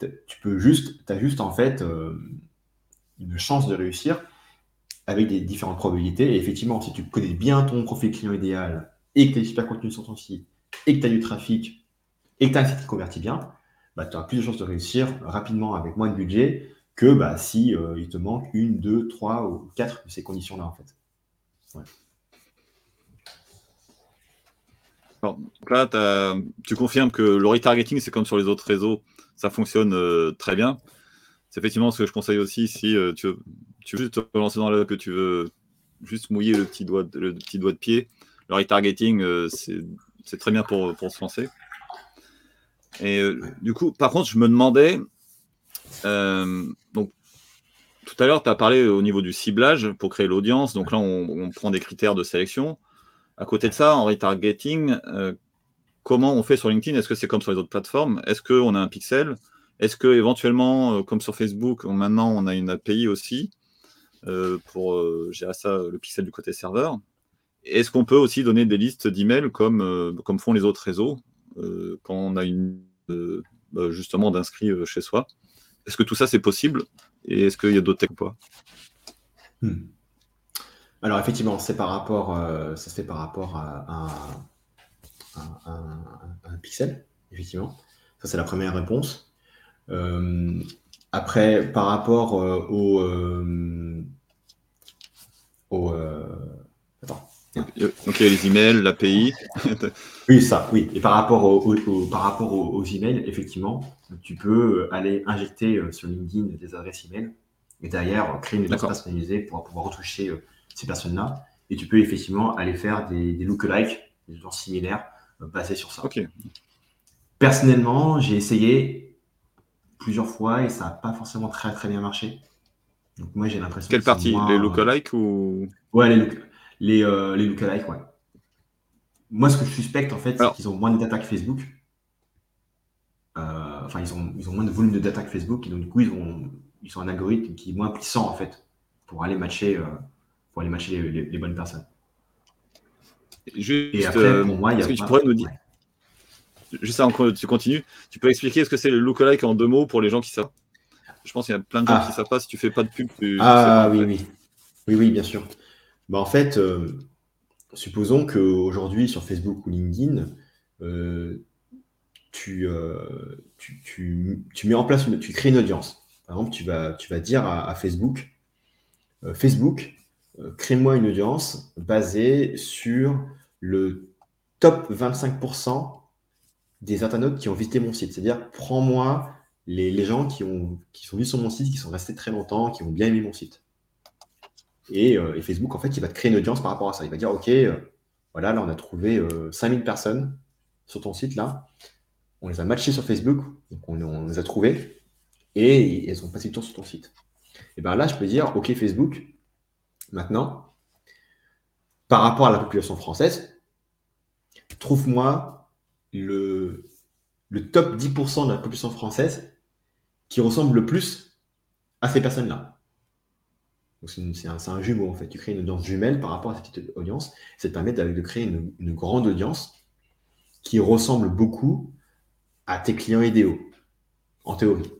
Tu peux juste, as juste en fait euh, une chance de réussir avec des différentes probabilités. Et effectivement, si tu connais bien ton profil client idéal et que tu as super contenu sur ton site et que tu as du trafic et que tu as un site qui convertit bien, bah, tu as plus de chances de réussir rapidement avec moins de budget que bah, si euh, il te manque une, deux, trois ou quatre de ces conditions-là en fait. Alors, là, tu confirmes que le retargeting, c'est comme sur les autres réseaux, ça fonctionne euh, très bien. C'est effectivement ce que je conseille aussi si euh, tu, veux, juste te relancer dans le que tu veux juste mouiller le petit doigt, le petit doigt de pied. Le retargeting, c'est très bien pour, se lancer. Et du coup, par contre, je me demandais, euh, donc, tout à l'heure, tu as parlé au niveau du ciblage pour créer l'audience. Donc là, on, prend des critères de sélection. À côté de ça, en retargeting, euh, comment on fait sur LinkedIn? Est-ce que c'est comme sur les autres plateformes? Est-ce qu'on a un pixel? Est-ce que éventuellement, euh, comme sur Facebook, maintenant on a une API aussi pour gérer ça, le pixel du côté serveur? Est-ce qu'on peut aussi donner des listes d'emails comme, font les autres réseaux quand on a une bah, justement d'inscrits chez soi? Est-ce que tout ça c'est possible? Et est-ce qu'il y a d'autres techniques. Alors effectivement, c'est par rapport, euh, ça se fait par rapport à, un pixel, effectivement. Ça c'est la première réponse. Euh, après, par rapport euh, au, au attends, donc il y a les emails, l'API. oui, ça, oui. Et par rapport, au, par rapport aux, emails, effectivement, tu peux aller injecter euh, sur LinkedIn des adresses email et derrière créer une personnalisée pour pouvoir retoucher euh, ces personnes-là. Et tu peux effectivement aller faire des, des lookalikes, des gens similaires euh, basés sur ça. Personnellement, j'ai essayé plusieurs fois et ça n'a pas forcément très très bien marché. Donc moi j'ai l'impression. Quelle partie? Les lookalikes ou? Ouais, les lookalikes les, euh, les lookalikes, ouais. Moi, ce que je suspecte, en fait, c'est qu'ils ont moins de data que Facebook. Euh, enfin, ils ont, ils ont moins de volume de data que Facebook. Et donc, du coup, ils ont, ils ont un algorithme qui est moins puissant, en fait, pour aller matcher, euh, pour aller matcher les, bonnes personnes. Juste, et après, pour moi, il y a. Que tu pourrais nous dire. Juste avant tu continues, tu peux expliquer ce que c'est le lookalike en deux mots pour les gens qui savent Je pense qu'il y a plein de gens ah. qui ne savent pas. Si tu fais pas de pub, tu. Ah oui, oui. Oui, oui, bien sûr. Bah, en fait, euh, supposons qu'aujourd'hui, sur Facebook ou LinkedIn, euh, euh, tu, mets en place, tu crées une audience. Par exemple, tu vas, tu vas dire à, Facebook, Facebook, crée-moi une audience basée sur le top 25% des internautes qui ont visité mon site. C'est-à-dire, prends-moi les, gens qui, ont, qui sont venus sur mon site, qui sont restés très longtemps, qui ont bien aimé mon site. Euh, et, Facebook, en fait, il va te créer une audience par rapport à ça. Il va dire, OK, euh, voilà, là, on a trouvé 5000 euh, personnes sur ton site, là. On les a matchés sur Facebook, donc on, les a trouvés, et elles ont passé le tour sur ton site. Et bien là, je peux dire, OK, Facebook, maintenant, par rapport à la population française, trouve-moi le, le top 10% de la population française qui ressemble le plus à ces personnes-là. C'est un, jumeau en fait. Tu crées une audience jumelle par rapport à cette petite audience. Ça te permet de, créer une, grande audience qui ressemble beaucoup à tes clients idéaux, en théorie.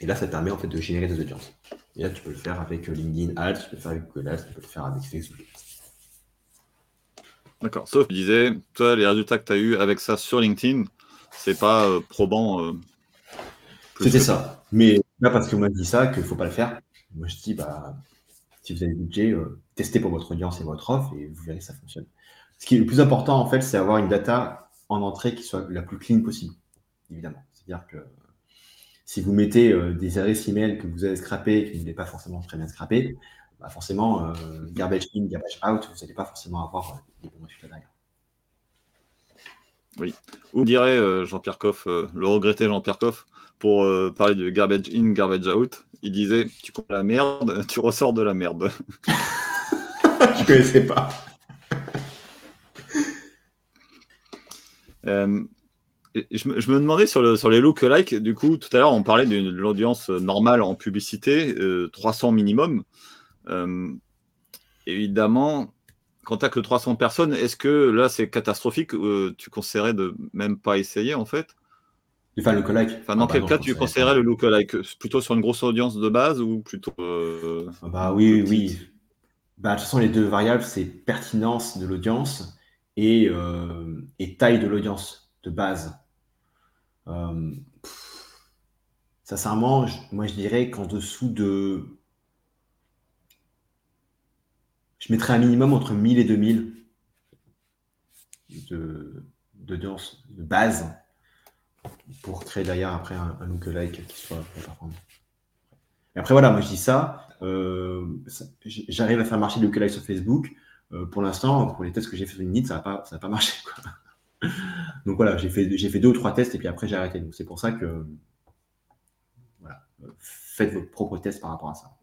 Et là, ça te permet en fait de générer des audiences. Et là, tu peux le faire avec euh, LinkedIn Ads, tu peux le faire avec Google Ads, tu peux le faire avec Facebook. D'accord. Sauf, tu disais, toi, les résultats que tu as eu avec ça sur LinkedIn, c'est pas euh, probant. Euh, C'était ça. Mais là, parce qu'on m'a dit ça, qu'il ne faut pas le faire. Moi, je dis, bah, si vous avez le budget, euh, testez pour votre audience et votre offre et vous verrez que ça fonctionne. Ce qui est le plus important, en fait, c'est avoir une data en entrée qui soit la plus clean possible, évidemment. C'est-à-dire que si vous mettez des adresses email que vous avez scrappées, qui n'est pas forcément très bien scrappées, bah forcément, garbage in, garbage out, vous n'allez pas forcément avoir des bons résultats derrière. Oui. Ou dirait Jean-Pierre Coff, le regretté Jean-Pierre Coff, pour parler de garbage in, garbage out, il disait Tu prends la merde, tu ressors de la merde. Je connaissais pas. Euh, je, me, demandais sur, le, sur les lookalikes, du coup, tout à l'heure, on parlait de l'audience normale en publicité, 300 euh, minimum. Euh, évidemment, quand tu as que 300 personnes, est-ce que là, c'est catastrophique Tu conseillerais de même pas essayer, en fait? Enfin, lookalike. Enfin, dans ah, quel cas tu conseillerais le lookalike Plutôt sur une grosse audience de base ou plutôt. Ah bah oui, oui. Bah, de toute façon, les deux variables, c'est pertinence de l'audience et, et, taille de l'audience de base. Euh, sincèrement, moi je dirais qu'en dessous de. Je mettrais un minimum entre 1000 et 2000 d'audience de, base pour créer derrière après un, un lookalike qui soit après voilà, moi je dis ça, euh, j'arrive à faire marcher le lookalike sur Facebook. Euh, pour l'instant, pour les tests que j'ai fait sur LinkedIn, ça n'a pas, ça pas marché. Donc voilà, j'ai fait, deux ou trois tests et puis après j'ai arrêté. C'est pour ça que voilà, faites vos propres tests par rapport à ça.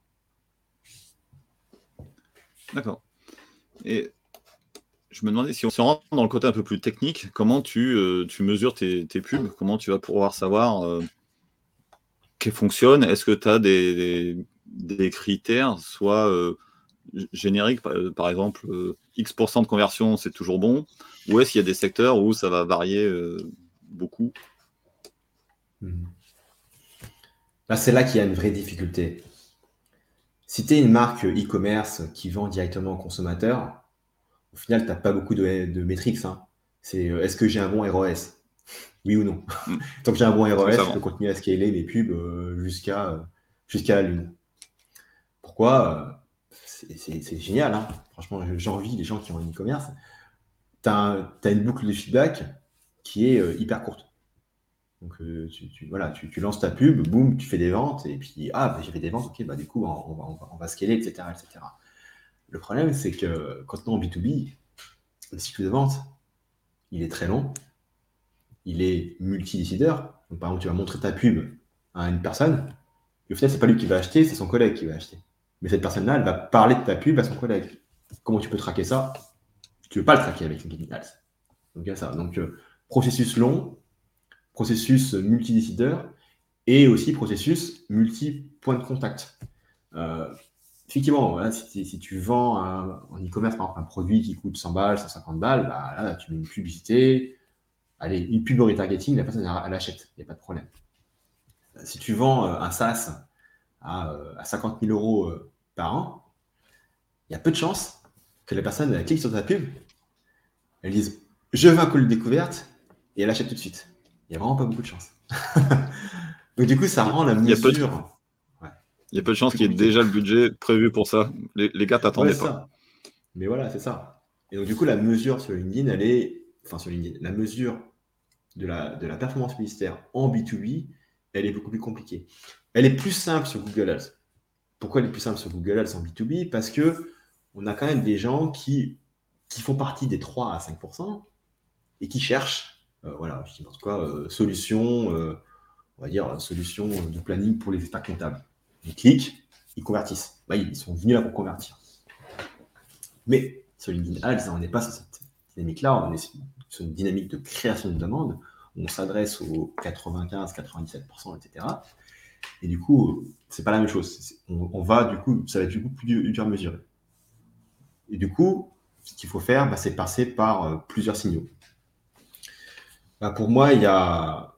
D'accord. Et je me demandais si on se rentre dans le côté un peu plus technique, comment tu, euh, mesures tes, pubs, comment tu vas pouvoir savoir euh, qu'elles fonctionnent, est-ce que tu as des, des, critères, soit euh, génériques, par, exemple, X% de conversion, c'est toujours bon, ou est-ce qu'il y a des secteurs où ça va varier euh, beaucoup? Hmm. C'est là qu'il y a une vraie difficulté. Si tu es une marque e-commerce qui vend directement aux consommateurs, au final, tu n'as pas beaucoup de, de métriques. Hein. C'est euh, est-ce que j'ai un bon ROS Oui ou non? Hmm. Tant que j'ai un bon ROS, je peux continuer à scaler mes pubs euh, jusqu'à jusqu'à la lune. Pourquoi? C'est génial. Hein. Franchement, j'envie les gens qui ont un e-commerce tu as, une boucle de feedback qui est euh, hyper courte. Donc, euh, tu, voilà, tu, lances ta pub, boum, tu fais des ventes, et puis, ah, bah, j'ai fait des ventes, ok, bah, du coup, on, va, scaler, etc., etc. Le problème, c'est que quand on est en B2B, le cycle de vente, il est très long, il est multidécideur. Donc, par exemple, tu vas montrer ta pub à une personne, et au final, c'est pas lui qui va acheter, c'est son collègue qui va acheter. Mais cette personne-là, elle va parler de ta pub à son collègue. Comment tu peux traquer ça? Tu ne veux pas le traquer avec LinkedIn Ads. Donc, il y a ça. Donc, euh, processus long, processus multidécideur et aussi processus multi-point de contact. Euh, effectivement, si, tu vends en e-commerce un produit qui coûte 100 balles, 150 balles, bah, là, tu mets une publicité, allez, une pub retargeting, la personne elle, achète, il n'y a pas de problème. Si tu vends euh, un SaaS à, à 50 000 euros par an, il y a peu de chances que la personne elle clique sur ta pub, elle dise je veux un call de découverte et elle achète tout de suite. Il n'y a vraiment pas beaucoup de chance. Donc du coup, ça rend la mesure. Il y a peu de, chance qu'il y ait déjà le budget prévu pour ça. Les, les gars t'attendaient pas. Mais voilà, c'est ça. Et donc du coup, la mesure sur LinkedIn, elle est, enfin sur LinkedIn, la mesure de la, de la performance publicitaire en B2B, elle est beaucoup plus compliquée. Elle est plus simple sur Google Ads. Pourquoi elle est plus simple sur Google Ads en B2B Parce que on a quand même des gens qui, qui font partie des 3 à 5% et qui cherchent, euh, voilà, en tout cas, euh, solution, euh, on va dire, solution de planning pour les états comptables. Ils cliquent, ils convertissent. Bah, ils sont venus là pour convertir. Mais sur LinkedIn Ads, on n'est pas sur cette dynamique-là, on est sur une dynamique de création de demande. On s'adresse aux 95, 97%, etc. Et du coup, c'est pas la même chose. On, va, du coup, ça va être du coup plus dur à mesurer. Et du coup, ce qu'il faut faire, bah, c'est passer par euh, plusieurs signaux. Bah, pour moi, il y a,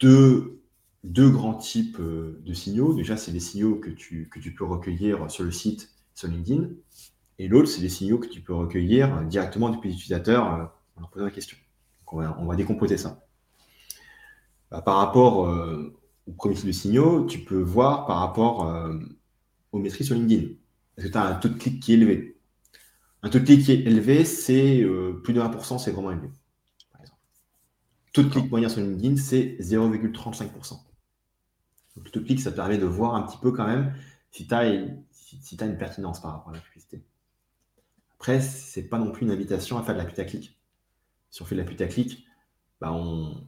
deux, grands types euh, de signaux. Déjà, c'est les signaux que tu, que tu peux recueillir sur le site, sur LinkedIn. Et l'autre, c'est les signaux que tu peux recueillir directement depuis l'utilisateur euh, en leur posant la question. On, va, décomposer ça. Bah, par rapport au premier type de signaux, tu peux voir par rapport aux maîtrises sur LinkedIn. Est-ce que tu as un taux de clic qui est élevé. Un taux de clic qui est élevé, c'est euh, plus de 1%, c'est vraiment élevé. taux de clic moyen sur LinkedIn, c'est 0,35%. le taux de clic, ça permet de voir un petit peu quand même si tu as, si, une pertinence par rapport à la publicité. Après, ce n'est pas non plus une invitation à faire de la putaclic. Si on fait de la putaclic, bah on,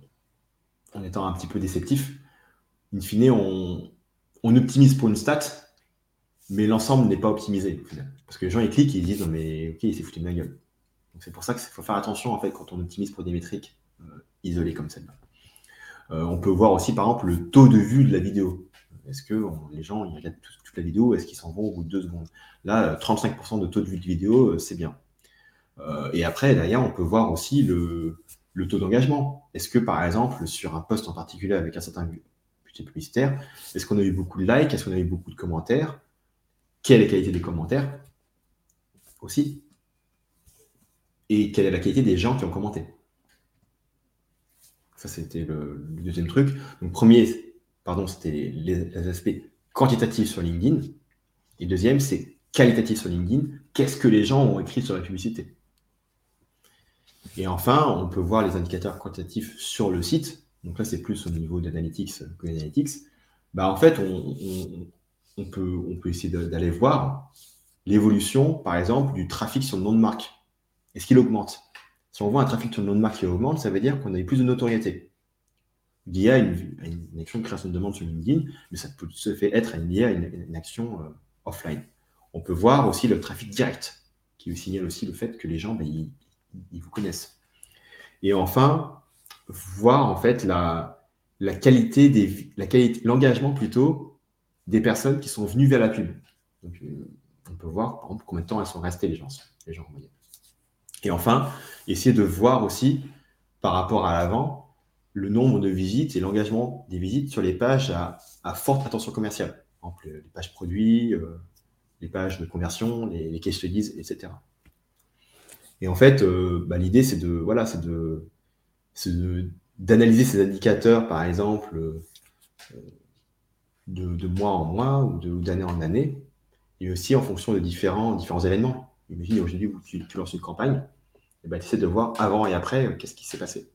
en étant un petit peu déceptif, in fine, on, optimise pour une stat, mais l'ensemble n'est pas optimisé. Parce que les gens, ils cliquent ils disent, mais ok, il s'est foutu de ma gueule. c'est pour ça qu'il faut faire attention, en quand on optimise pour des métriques euh, isolées comme celle-là. Euh, on peut voir aussi, par exemple, le taux de vue de la vidéo. Est-ce que les gens, ils regardent toute la vidéo, est-ce qu'ils s'en vont au bout de deux secondes? Là, 35% de taux de vue de vidéo, euh, c'est bien. Et après, derrière, on peut voir aussi le, taux d'engagement. Est-ce que, par exemple, sur un poste en particulier avec un certain budget publicitaire, est-ce qu'on a eu beaucoup de likes Est-ce qu'on a eu beaucoup de commentaires Quelle est la qualité des commentaires aussi Et quelle est la qualité des gens qui ont commenté? Ça, c'était le, deuxième truc. Donc, premier, pardon, c'était les, aspects quantitatifs sur LinkedIn. Et deuxième, c'est qualitatif sur LinkedIn. Qu'est-ce que les gens ont écrit sur la publicité? Et enfin, on peut voir les indicateurs quantitatifs sur le site. Donc là, c'est plus au niveau d'analytics que d'analytics. Bah, en fait, on, peut, essayer d'aller voir l'évolution, par exemple, du trafic sur le nom de marque. Est-ce qu'il augmente? Si on voit un trafic sur le nom de marque qui augmente, ça veut dire qu'on a eu plus de notoriété. Lié à une, action de création de demande sur LinkedIn, mais ça peut se fait être lié à une, action euh, offline. On peut voir aussi le trafic direct, qui signale aussi le fait que les gens, bah, vous connaissent. Et enfin, voir en fait la, qualité des l'engagement plutôt des personnes qui sont venues vers la pub. Euh, on peut voir combien de temps elles sont restées les gens, les gens en moyenne. Et enfin, essayer de voir aussi par rapport à l'avant le nombre de visites et l'engagement des visites sur les pages à, forte attention commerciale. Par exemple, les pages produits, euh, les pages de conversion, les, les case etc. Et en fait, euh, bah, l'idée, c'est de, voilà, c'est de, d'analyser ces indicateurs, par exemple, euh, de, mois en mois ou d'année en année, et aussi en fonction de différents, différents événements. Imagine, aujourd'hui, tu, tu lances une campagne, et bah, tu essaies de voir avant et après euh, qu'est-ce qui s'est passé.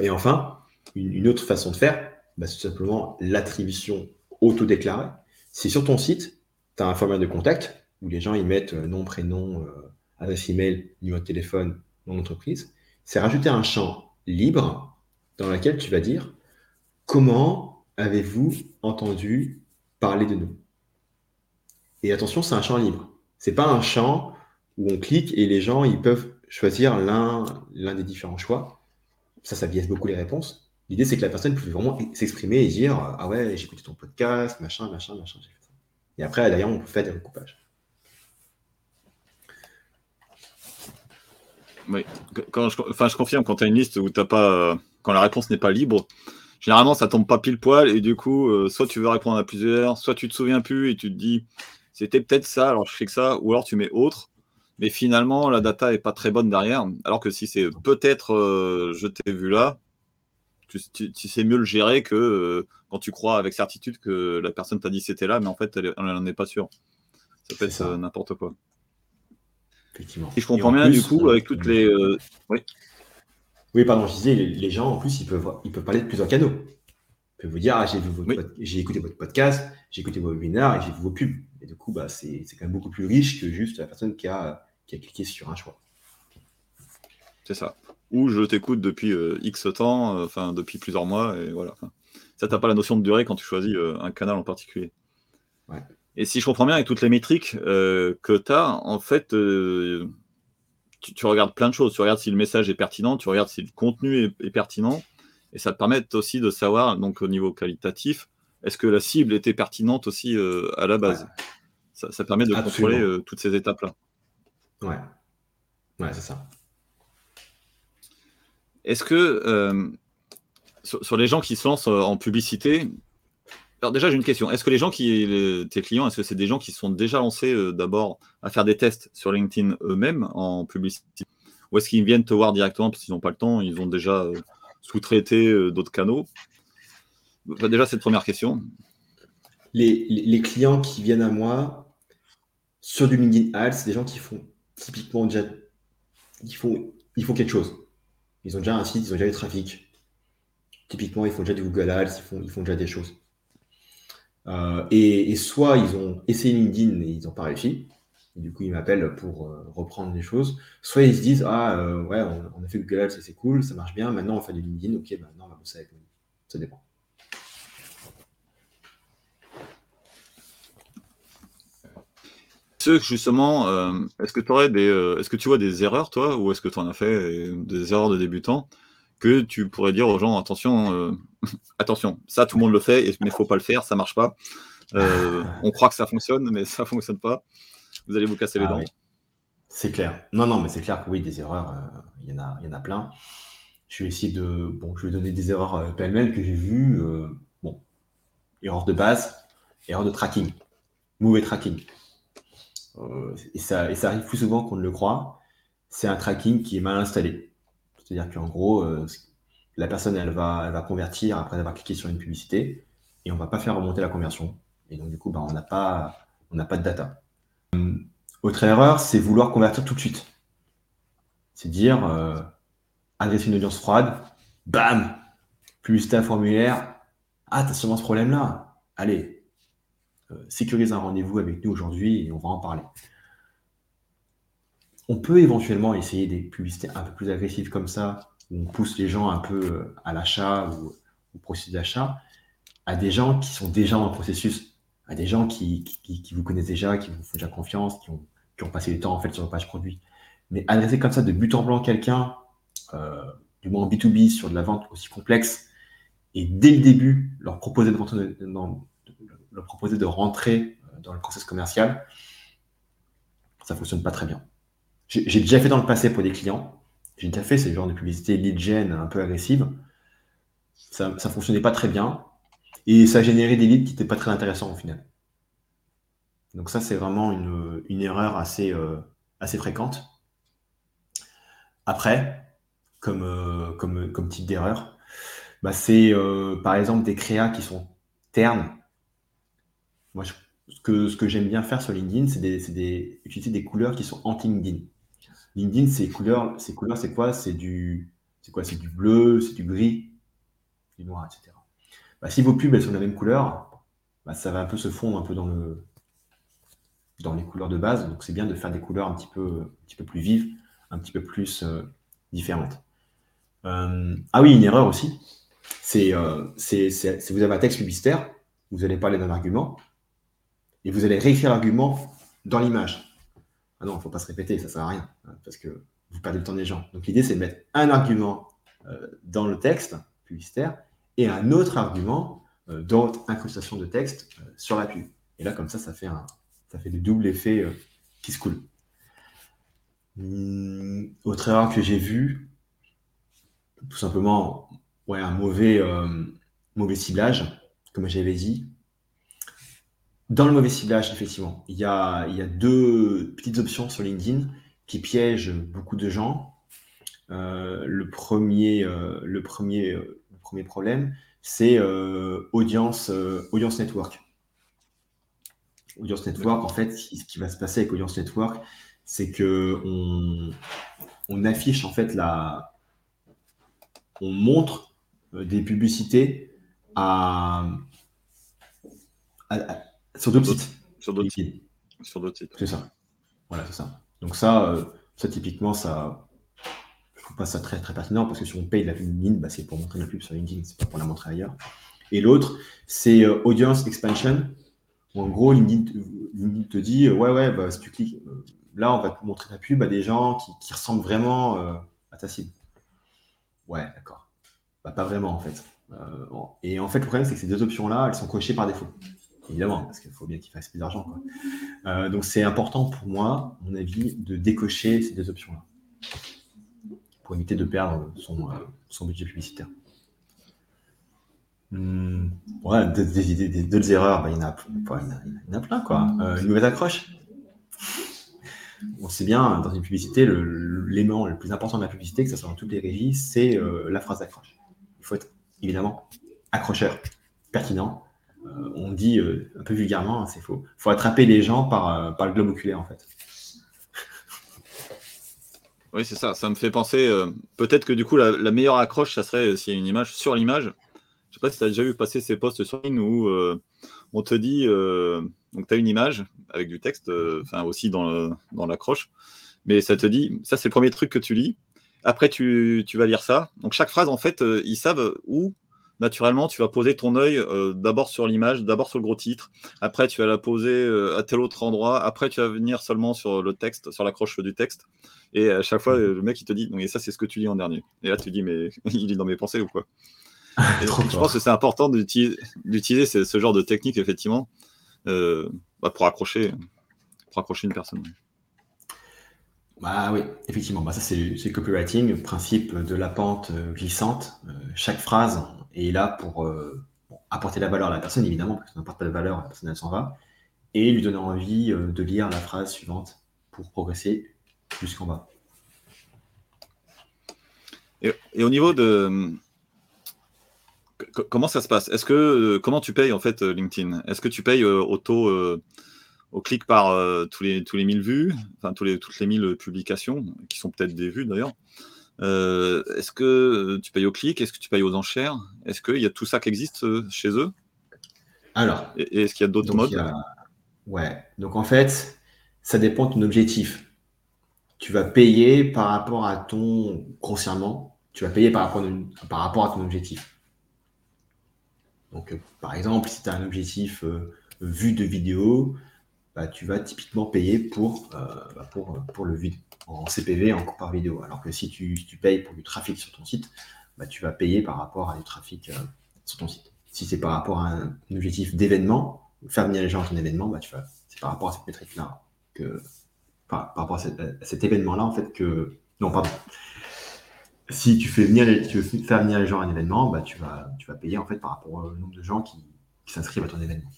Et enfin, une, autre façon de faire, bah, c'est tout simplement l'attribution auto-déclarée. Si sur ton site, tu as un formulaire de contact, où les gens y mettent euh, nom, prénom, euh, adresse email, numéro de téléphone, nom d'entreprise, c'est rajouter un champ libre dans lequel tu vas dire comment avez-vous entendu parler de nous? Et attention, c'est un champ libre. C'est pas un champ où on clique et les gens ils peuvent choisir l'un des différents choix. Ça, ça biaise beaucoup les réponses. L'idée, c'est que la personne puisse vraiment s'exprimer et dire Ah ouais, j'ai écouté ton podcast, machin, machin, machin. Et après, d'ailleurs, on peut faire des recoupages. Oui, quand je, enfin, je confirme, quand tu as une liste où t'as pas, quand la réponse n'est pas libre, généralement ça tombe pas pile poil et du coup, euh, soit tu veux répondre à plusieurs, soit tu te souviens plus et tu te dis c'était peut-être ça, alors je fais que ça, ou alors tu mets autre, mais finalement la data est pas très bonne derrière. Alors que si c'est peut-être euh, je t'ai vu là, tu, sais mieux le gérer que euh, quand tu crois avec certitude que la personne t'a dit c'était là, mais en fait elle n'en est pas sûre. Ça peut être n'importe quoi. Effectivement. Et je comprends bien, du coup, avec toutes les. Euh, oui. Oui, pardon, je disais, les, gens, en plus, ils peuvent, ils peuvent parler de plusieurs canaux. Ils peuvent vous dire, ah, j'ai écouté votre podcast, j'ai écouté vos webinaires et j'ai vu vos pubs. Et du coup, bah, c'est quand même beaucoup plus riche que juste la personne qui a, qui a cliqué sur un choix. C'est ça. Ou je t'écoute depuis euh, X temps, euh, enfin, depuis plusieurs mois, et voilà. Ça, t'as pas la notion de durée quand tu choisis un canal en particulier. Ouais. Et si je comprends bien, avec toutes les métriques euh, que tu as, en fait, euh, tu, regardes plein de choses. Tu regardes si le message est pertinent, tu regardes si le contenu est, pertinent. Et ça te permet aussi de savoir, donc au niveau qualitatif, est-ce que la cible était pertinente aussi euh, à la base? Ça, permet de contrôler toutes ces étapes-là. Ouais. Ouais, c'est ça. Est-ce que sur, les gens qui se lancent en publicité, alors déjà, j'ai une question. Est-ce que les gens qui, tes clients, est-ce que c'est des gens qui sont déjà lancés euh, d'abord à faire des tests sur LinkedIn eux-mêmes en publicité? Ou est-ce qu'ils viennent te voir directement parce qu'ils n'ont pas le temps, ils ont déjà euh, sous-traité euh, d'autres canaux? Déjà, cette première question. Les, clients qui viennent à moi sur du LinkedIn Ads, c'est des gens qui font typiquement déjà, ils font, ils font quelque chose. Ils ont déjà un site, ils ont déjà du trafic. Typiquement, ils font déjà du Google Ads, ils font, ils font déjà des choses. Euh, et, soit ils ont essayé LinkedIn et ils n'ont pas réussi, du coup ils m'appellent pour euh, reprendre les choses, soit ils se disent Ah euh, ouais, on, a fait Google Ads, c'est cool, ça marche bien, maintenant on fait du LinkedIn, ok, maintenant on va bosser avec nous. Ça dépend. justement, est-ce que tu est-ce que tu vois des erreurs toi, ou est-ce que tu en as fait des erreurs de débutants que tu pourrais dire aux gens attention, attention, ça tout le monde le fait, mais il faut pas le faire, ça marche pas. Euh, on croit que ça fonctionne, mais ça fonctionne pas. Vous allez vous casser les ah dents. C'est clair. Non, non, mais c'est clair que oui, des erreurs, euh, il y, en a, y en a plein. Je vais essayer de. Bon, je vais donner des erreurs pêle-mêle que j'ai vues. bon, erreur de base, erreur de tracking, mauvais tracking. et, ça, et ça arrive plus souvent qu'on ne le croit. C'est un tracking qui est mal installé. C'est-à-dire qu'en gros, euh, la personne, elle va, elle convertir après avoir cliqué sur une publicité et on ne va pas faire remonter la conversion. Et donc, du coup, bah, on n'a pas, pas de data. Euh, autre erreur, c'est vouloir convertir tout de suite. C'est dire, euh, adresser une audience froide, bam, publicité un formulaire, ah, tu as seulement ce problème-là. Allez, sécurise un rendez-vous avec nous aujourd'hui et on va en parler. On peut éventuellement essayer des publicités un peu plus agressives comme ça, on pousse les gens un peu euh, à l'achat ou au processus d'achat, à des gens qui sont déjà le processus, à des gens qui, vous connaissent déjà, qui vous font déjà confiance, qui ont, passé du temps en fait sur le page produit. Mais adresser comme ça de but en blanc quelqu'un, euh, du moins en B2B, sur de la vente aussi complexe, et dès le début, leur proposer de, leur proposer de rentrer euh, dans le processus commercial, ça ne fonctionne pas très bien. J'ai déjà fait dans le passé pour des clients. J'ai déjà fait ce genre de publicité lead gen un peu agressive. Ça ne fonctionnait pas très bien. Et ça générait des leads qui n'étaient pas très intéressants au final. Donc ça, c'est vraiment une, erreur assez, euh, assez fréquente. Après, comme, euh, comme, comme type d'erreur, bah, c'est euh, par exemple des créas qui sont ternes. Moi, ce que, ce que j'aime bien faire sur LinkedIn, c'est d'utiliser des couleurs qui sont anti-LinkedIn. LinkedIn, ces couleurs, ces couleurs, c'est quoi? C'est du, c'est quoi? C'est du bleu, c'est du gris, du noir, etc. Bah, si vos pubs sont de la même couleur, bah, ça va un peu se fondre un peu dans le, dans les couleurs de base. Donc c'est bien de faire des couleurs un petit peu, plus vives, un petit peu plus euh, différentes. Euh, ah oui, une erreur aussi. C'est, euh, c'est, vous avez un texte publicitaire, vous allez parler d'un argument, et vous allez réécrire l'argument dans l'image. Ah non, il ne faut pas se répéter, ça ne sert à rien, hein, parce que vous perdez le temps des gens. Donc l'idée, c'est de mettre un argument euh, dans le texte publicitaire et un autre argument euh, dans incrustation de texte euh, sur la pub. Et là, comme ça, ça fait, un, ça fait le double effet qui se coule. Hum, autre erreur que j'ai vue, tout simplement, ouais, un mauvais, mauvais ciblage, comme j'avais dit. Dans le mauvais ciblage, effectivement, il y a, deux petites options sur LinkedIn qui piègent beaucoup de gens. Euh, le, premier, euh, euh, le premier problème, c'est audience, network. Audience network, en fait, ce qui va se passer avec Audience Network, c'est que on, affiche en fait la, on montre des publicités à sur d'autres sites. Sur d'autres sites. Sur d'autres sites. C'est ça. Voilà, c'est ça. Donc ça, euh, ça typiquement, ça, je trouve pas ça très très pertinent parce que si on paye la LinkedIn, bah, c'est pour montrer la pub sur LinkedIn, c'est pas pour la montrer ailleurs. Et l'autre, c'est euh, audience expansion. en gros, LinkedIn, te dit, euh, ouais, ouais, bah, si tu cliques, là, on va te montrer ta pub à des gens qui, ressemblent vraiment à ta cible. Ouais, d'accord. Bah, pas vraiment en fait. et en fait, le problème, c'est que ces deux options-là, elles sont cochées par défaut évidemment, parce qu'il faut bien qu'il fasse plus d'argent. Euh, donc c'est important pour moi, à mon avis, de décocher ces deux options-là pour éviter de perdre son, euh, budget publicitaire. Hmm, ouais, deux, erreurs, bah, il, y en a, il, y en a, plein. Quoi. Euh, une nouvelle accroche. On sait bien, dans une publicité, l'élément le, plus important de la publicité, que ce soit dans toutes les régies, c'est la phrase d'accroche. Il faut être évidemment accrocheur, pertinent, on dit euh, un peu vulgairement, hein, c'est faux. Il faut attraper les gens par, euh, par le globe oculaire, en fait. Oui, c'est ça. Ça me fait penser. Euh, peut-être que du coup, la, meilleure accroche, ça serait s'il y a une image sur l'image. Je sais pas si tu as déjà vu passer ces posts sur ligne où on te dit donc tu as une image avec du texte, enfin aussi dans l'accroche, mais ça te dit ça, c'est le premier truc que tu lis. Après, tu, tu vas lire ça. Donc, chaque phrase, en fait, ils savent où naturellement, tu vas poser ton œil euh, d'abord sur l'image, d'abord sur le gros titre. Après, tu vas la poser euh, à tel autre endroit. Après, tu vas venir seulement sur le texte, sur l'accroche du texte. Et à chaque fois, le mec, il te dit, et ça, c'est ce que tu lis en dernier. Et là, tu dis, mais il est dans mes pensées ou quoi? Je pense que c'est important d'utiliser ce, ce, genre de technique, effectivement, euh, bah, pour, accrocher, pour accrocher une personne. Bah oui, effectivement. Bah, ça, c'est le copywriting, principe de la pente glissante. chaque phrase, et là pour euh, apporter la valeur à la personne, évidemment, parce ça n'apporte pas de valeur, la personne elle s'en va, et lui donner envie euh, de lire la phrase suivante pour progresser jusqu'en bas. Et, au niveau de comment ça se passe? Est-ce que euh, comment tu payes en fait LinkedIn? Est-ce que tu payes au taux au clic par tous les tous les 1000 vues, enfin tous les toutes les 1000 publications qui sont peut-être des vues d'ailleurs euh, est-ce que tu payes au clic? Est-ce que tu payes aux enchères? Est-ce qu'il y a tout ça qui existe euh, chez eux? Alors. Et, est-ce qu'il y a d'autres modes? Ouais. Donc en fait, ça dépend de ton objectif. Tu vas payer par rapport à ton, grossièrement, tu vas payer par rapport, à, par rapport à ton objectif. Donc, euh, par exemple, si tu as un objectif vue de vidéo, bah, tu vas typiquement payer pour, bah, pour, pour le vue en CPV, en cours par vidéo. Alors que si tu, payes pour du trafic sur ton site, bah, tu vas payer par rapport à du trafic euh, sur ton site. Si c'est par rapport à un, objectif d'événement, faire venir les gens à ton événement, bah, c'est par rapport à cette métrique-là que, par rapport à, cet événement-là, en fait, que, non, pardon. Si tu fais venir, veux faire venir les gens à un événement, bah, tu vas, tu vas payer, en fait, par rapport au nombre de gens qui, s'inscrivent à ton événement.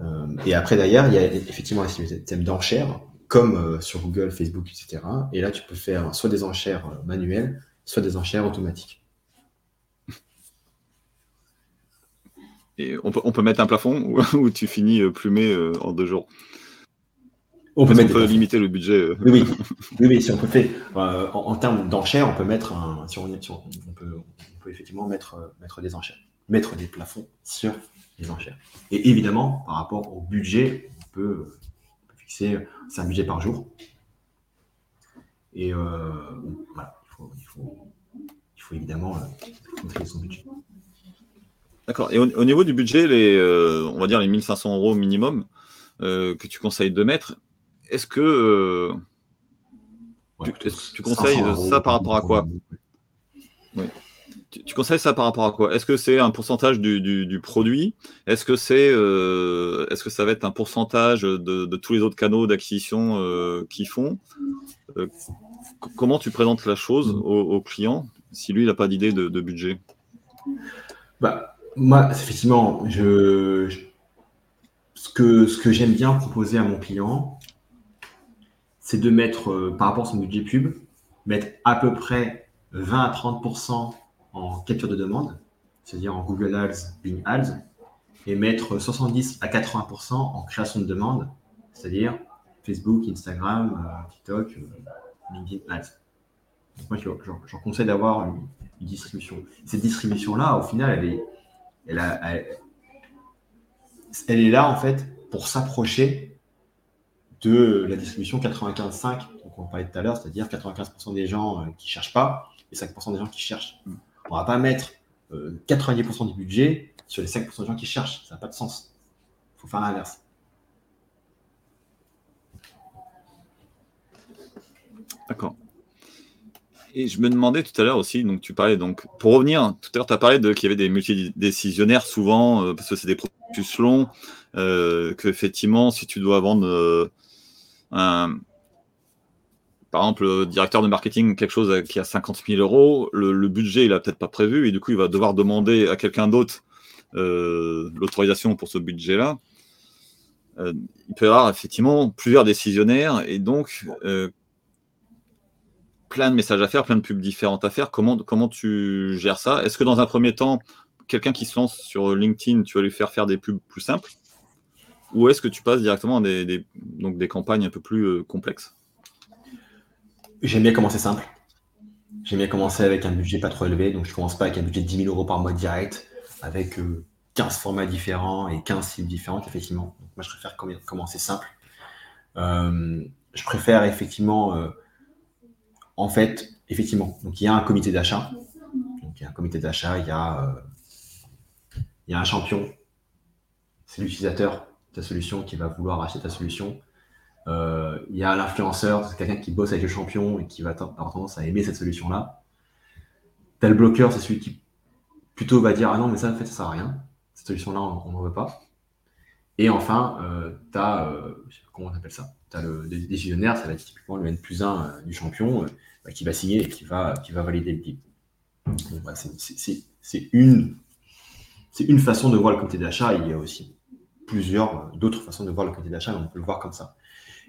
Euh, et après, d'ailleurs, il y a effectivement un système d'enchères comme euh, sur Google, Facebook, etc. Et là, tu peux faire soit des enchères euh, manuelles, soit des enchères automatiques. Et on peut, mettre un plafond ou, tu finis plumé en deux jours? On peut, mettre limiter le budget. Oui, oui, si on peut faire, en, termes d'enchères, on peut mettre un, on, peut, effectivement mettre, mettre des enchères, mettre des plafonds sur les enchères. Et évidemment, par rapport au budget, on peut c'est un budget par jour. Et euh, voilà, il faut, évidemment euh, son budget. D'accord. Et au, niveau du budget, les, euh, on va dire les 1500 euros minimum que tu conseilles de mettre, est-ce que tu, conseilles ça par rapport à quoi oui. Tu, conseilles ça par rapport à quoi? Est-ce que c'est un pourcentage du, produit? Est-ce que c'est, euh, est-ce que ça va être un pourcentage de, tous les autres canaux d'acquisition euh, qu'ils font? Euh, Comment tu présentes la chose au, client si lui il n'a pas d'idée de, budget? Bah, moi, effectivement, je, ce que, ce que j'aime bien proposer à mon client, c'est de mettre, par rapport à son budget pub, mettre à peu près 20 à 30 en capture de demande, c'est-à-dire en Google Ads, Bing Ads, et mettre 70 à 80% en création de demande, c'est-à-dire Facebook, Instagram, euh, TikTok, euh, LinkedIn Ads. Donc moi, j'en conseille d'avoir une, distribution. Cette distribution-là, au final, elle est, elle, est là, en fait, pour s'approcher de la distribution 95-5, donc on parlait tout à l'heure, c'est-à-dire 95% des gens euh, qui ne cherchent pas et 5% des gens qui cherchent. On ne va pas mettre 90% euh, du budget sur les 5% de gens qui cherchent. Ça n'a pas de sens. Il faut faire l'inverse. D'accord. Et je me demandais tout à l'heure aussi, donc tu parlais, donc pour revenir, tout à l'heure tu as parlé de qu'il y avait des multidécisionnaires souvent, euh, parce que c'est des processus longs, euh, que effectivement, si tu dois vendre un, par exemple, le directeur de marketing, quelque chose qui a 50 000 euros, le, budget, il n'a peut-être pas prévu, et du coup, il va devoir demander à quelqu'un d'autre euh, l'autorisation pour ce budget-là. Euh, il peut y avoir effectivement plusieurs décisionnaires, et donc euh, plein de messages à faire, plein de pubs différentes à faire. Comment, comment tu gères ça? Est-ce que dans un premier temps, quelqu'un qui se lance sur LinkedIn, tu vas lui faire faire des pubs plus simples? Ou est-ce que tu passes directement à des, donc des campagnes un peu plus complexes? J'aime bien commencer simple. J'aime bien commencer avec un budget pas trop élevé, donc je commence pas avec un budget de 10 000 euros par mois direct, avec 15 euh, formats différents et 15 cibles différentes, effectivement. moi, je préfère commencer simple. Euh, je préfère effectivement, euh, en fait, effectivement, donc il y a un comité d'achat. Donc il y a un comité d'achat, il il y a un champion. C'est l'utilisateur de ta solution qui va vouloir acheter ta solution. Euh, il y a l'influenceur, c'est quelqu'un qui bosse avec le champion et qui va avoir tendance à aimer cette solution-là. Le bloqueur, c'est celui qui plutôt va dire Ah non, mais ça, en fait, ça sert à rien. Cette solution-là, on n'en veut pas. Et enfin, euh, tu as, euh, comment on appelle ça Tu as le décisionnaire, ça va être typiquement le N plus 1 euh, du champion bah, qui va signer et qui va, qui va valider le deal. Bah, c'est une, une façon de voir le comité d'achat. Il y a aussi plusieurs d'autres façons de voir le comité d'achat, mais on peut le voir comme ça.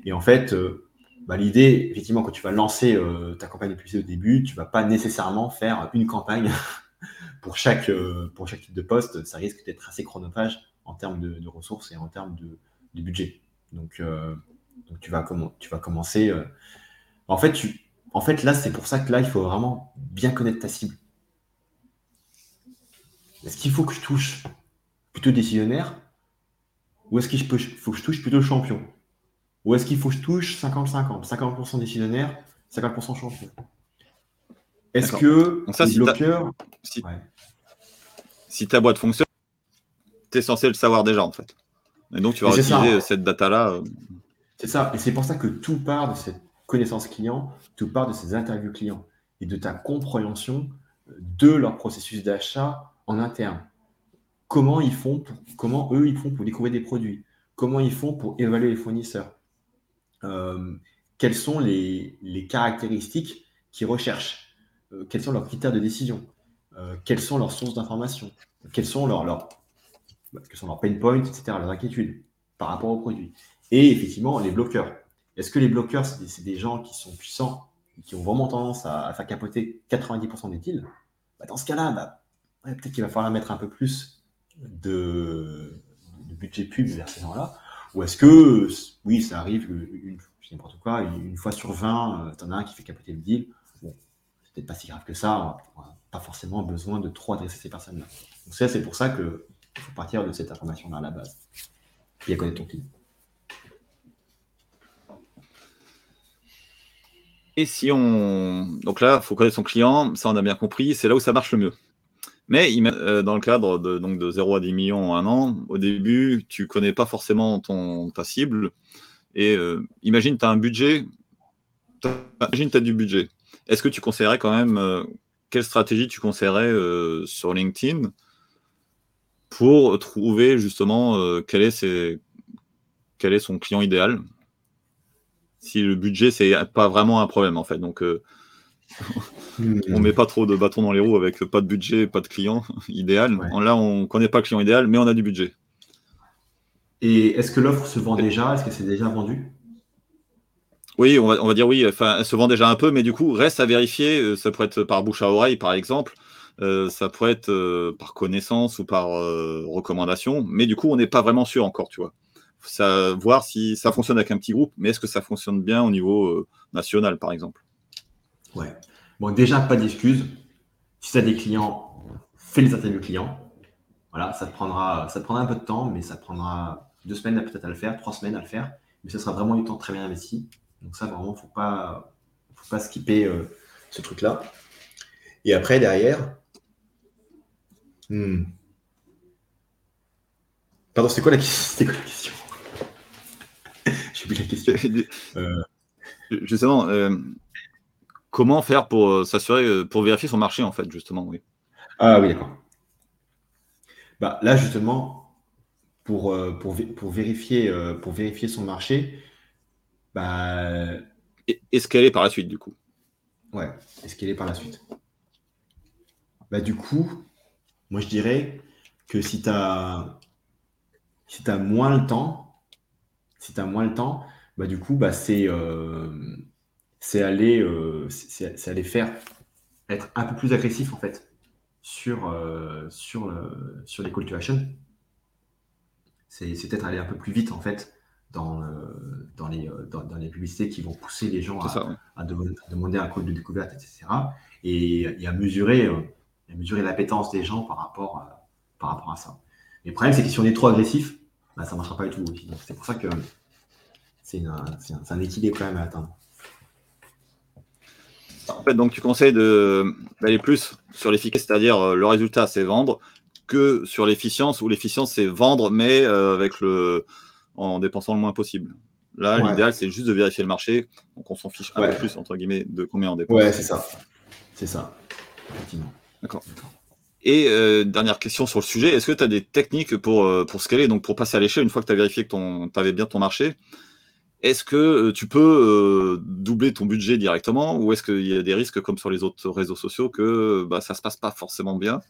Et en fait, euh, bah, l'idée, effectivement, quand tu vas lancer euh, ta campagne de publicité au début, tu ne vas pas nécessairement faire une campagne pour, chaque, euh, pour chaque type de poste. Ça risque d'être assez chronophage en termes de, ressources et en termes de, budget. Donc, tu, vas tu vas commencer. En, fait, tu, en fait, là, c'est pour ça que là, il faut vraiment bien connaître ta cible. Est-ce qu'il faut que je touche plutôt décisionnaire ou est-ce qu'il faut que je touche plutôt champion? Ou est-ce qu'il faut que je touche 50-50 50%, décisionnaire, 50% champion? Est-ce que ça, si ta boîte fonctionne, tu es censé le savoir déjà en fait. Et donc tu vas utiliser cette data-là. Euh. C'est ça. Et c'est pour ça que tout part de cette connaissance client, tout part de ces interviews clients et de ta compréhension de leur processus d'achat en interne. Comment ils font, comment eux ils font pour découvrir des produits, comment ils font pour évaluer les fournisseurs, euh, quelles sont les, caractéristiques qu'ils recherchent, euh, quels sont leurs critères de décision, euh, quelles sont leurs sources d'information, quels sont leurs, leurs, sont leurs pain points, etc., leurs inquiétudes par rapport au produit? Et effectivement, les bloqueurs. Est-ce que les bloqueurs, c'est des, gens qui sont puissants, qui ont vraiment tendance à, faire capoter 90% des deals bah, Dans ce cas-là, bah, peut-être qu'il va falloir mettre un peu plus de, de budget pub vers ces gens-là. Ou est-ce que, oui, ça arrive, une, n'importe quoi, une, fois sur 20, tu en as un qui fait capoter le deal. Bon, c'est peut-être pas si grave que ça, pas forcément besoin de trop adresser ces personnes-là. Donc ça, c'est pour ça qu'il faut partir de cette information-là à la base. Et à connaître ton client. Et si on. Donc là, il faut connaître son client, ça on a bien compris, c'est là où ça marche le mieux. Mais euh, dans le cadre de, donc de 0 à 10 millions en un an, au début, tu connais pas forcément ton, ta cible. Et euh, imagine, tu as un budget. Imagine, tu as du budget. Est-ce que tu conseillerais quand même. Euh, quelle stratégie tu conseillerais sur LinkedIn pour trouver justement quel, est quel est son client idéal? Si le budget, c'est pas vraiment un problème en fait. Donc. On met pas trop de bâtons dans les roues avec pas de budget, pas de client idéal. Là, on connaît pas le client idéal, mais on a du budget. Et est-ce que l'offre se vend déjà? Est-ce que c'est déjà vendu? Oui, on va, dire oui, enfin, elle se vend déjà un peu, mais du coup, reste à vérifier. Euh, ça pourrait être par bouche à oreille, par exemple. Euh, ça pourrait être euh, par connaissance ou par recommandation. Mais du coup, on n'est pas vraiment sûr encore, tu vois. Ça, voir si ça fonctionne avec un petit groupe, mais est-ce que ça fonctionne bien au niveau national, par exemple? Ouais. Bon, déjà, pas d'excuses. Si tu as des clients, fais les interviews clients. Voilà, ça te, prendra, ça te prendra un peu de temps, mais ça te prendra deux semaines peut-être à le faire, trois semaines à le faire. Mais ce sera vraiment du temps très bien investi. Donc ça, vraiment, il ne faut pas, faut pas skipper euh, ce truc-là. Et après, derrière... Hmm. Pardon, c'était quoi, la... quoi la question? J'ai oublié la question. Euh... Justement, euh, comment faire pour euh, s'assurer, euh, pour vérifier son marché, en fait, justement, oui. Ah oui, d'accord. Bah, là, justement, pour, euh, pour, pour, vérifier, pour vérifier son marché, bah... Est-ce qu'elle est par la suite, du coup? Ouais, est-ce qu'elle est par la suite? Bah, du coup, moi, je dirais que si tu as, si as moins le temps, si tu as moins le temps, bah, du coup, bah, c'est c'est aller, euh, c'est aller faire être un peu plus agressif en fait sur, euh, sur, sur les call to action. C'est peut-être aller un peu plus vite en fait dans, dans, les, dans, les publicités qui vont pousser les gens à, demander un code de découverte, etc. Et, à mesurer, à mesurer l'appétence des gens par rapport à, par rapport à ça. Le problème, c'est que si on est trop agressif, bah, ça ne marchera pas du tout. C'est pour ça que c'est un, équilibre quand même à atteindre. En fait, donc tu conseilles d'aller plus sur l'efficacité, c'est-à-dire euh, le résultat, c'est vendre, que sur l'efficience, où l'efficience, c'est vendre, mais euh, avec le, en dépensant le moins possible. Là, l'idéal, c'est juste de vérifier le marché. Donc, on s'en fiche un peu plus, entre guillemets, de combien on dépense. Ouais, c'est ça. C'est ça. D'accord. Et euh, dernière question sur le sujet, est-ce que tu as des techniques pour, euh, pour scaler, donc pour passer à l'échelle, une fois que tu as vérifié que tu avais bien ton marché? Est-ce que euh, tu peux doubler ton budget directement ou est-ce qu'il y a des risques comme sur les autres réseaux sociaux que bah, ça ne se passe pas forcément bien?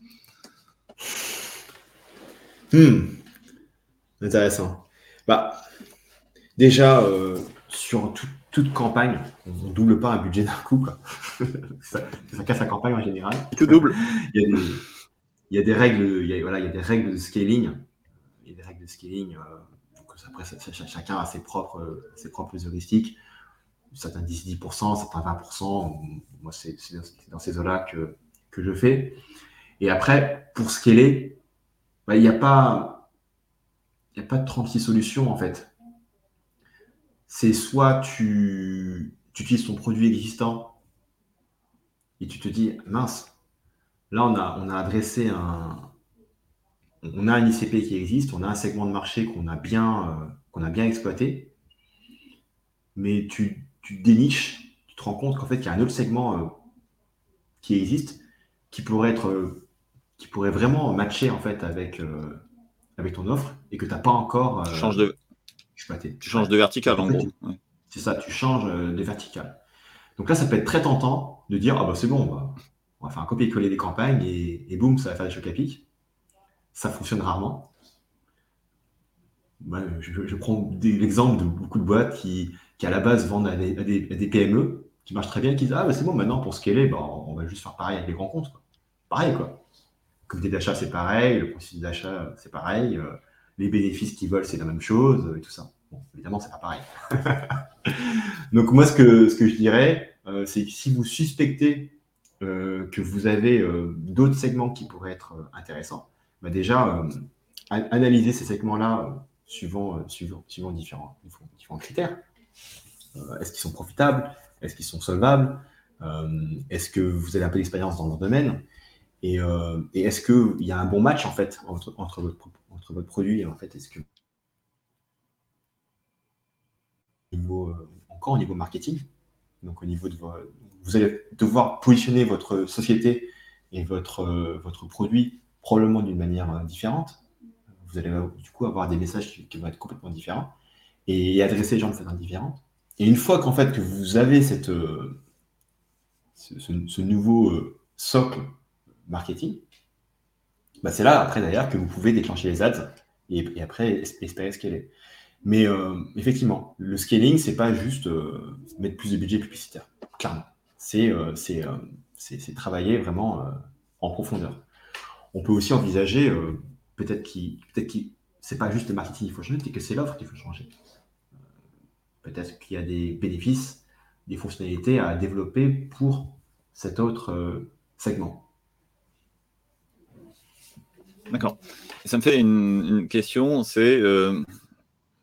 Hmm. Intéressant. Bah, déjà, sur toute campagne, on ne double pas un budget d'un coup. ça, casse la campagne en général. Double. Il y a des, il y a des règles, il y a, voilà, il y a des règles de scaling. Il y a des règles de scaling. Euh, après, chacun a ses propres, ses propres heuristiques. Certains disent 10%, certains 20%. Moi, c'est dans ces eaux-là que, que je fais. Et après, pour scaler, bah, il n'y a pas, a pas de 36 solutions en fait. C'est soit tu, tu utilises ton produit existant et tu te dis mince, Là, on a, on a adressé un. On a un ICP qui existe, on a un segment de marché qu'on a, bien, euh, qu'on a bien exploité, mais tu, déniches, tu te rends compte qu'en fait, il y a un autre segment euh, qui existe qui pourrait être. Euh, qui pourrait vraiment matcher en fait avec, avec ton offre et que tu n'as pas encore tu changes de... exploité. Tu changes de vertical en, gros. C'est ça, tu changes de vertical. Donc là, ça peut être très tentant de dire Ah bah c'est bon, on va faire un copier-coller des campagnes et, boum, ça va faire des chocs à pic. Ça fonctionne rarement. je, prends l'exemple de beaucoup de boîtes qui, à la base vendent à des, PME qui marchent très bien, qui disent Ah, bah, c'est bon, maintenant pour scaler, bah, on va juste faire pareil avec les grands comptes. Pareil, quoi. Le comité d'achat, c'est pareil, le processus d'achat, c'est pareil, euh, les bénéfices qu'ils veulent, c'est la même chose, et tout ça. Évidemment, c'est pas pareil. Donc, moi, ce que, ce que je dirais, euh, c'est que si vous suspectez euh, que vous avez euh, d'autres segments qui pourraient être euh, intéressants, bah déjà, analyser ces segments-là suivant, suivant, suivant différents, différents critères. Est-ce qu'ils sont profitables? Est-ce qu'ils sont solvables? Est-ce que vous avez un peu d'expérience dans leur domaine? Et, et est-ce qu'il y a un bon match en fait entre, votre, entre votre produit et en fait est-ce que niveau, encore au niveau marketing, donc au niveau de vous allez devoir positionner votre société et votre, euh, votre produit probablement d'une manière euh, différente. Vous allez euh, du coup avoir des messages qui, vont être complètement différents et adresser les gens de façon différente. Et une fois qu'en fait que vous avez cette, ce, nouveau socle marketing, bah c'est là après d'ailleurs que vous pouvez déclencher les ads et, après espérer scaler. Mais effectivement, le scaling, c'est pas juste mettre plus de budget publicitaire, clairement. Euh, euh, c'est travailler vraiment euh, en profondeur. On peut aussi envisager peut-être qu'il peut qu c'est pas juste le marketing qu'il faut changer, c'est que c'est l'offre qu'il faut changer. Peut-être qu'il y a des bénéfices, des fonctionnalités à développer pour cet autre segment. D'accord. Ça me fait une, question, c'est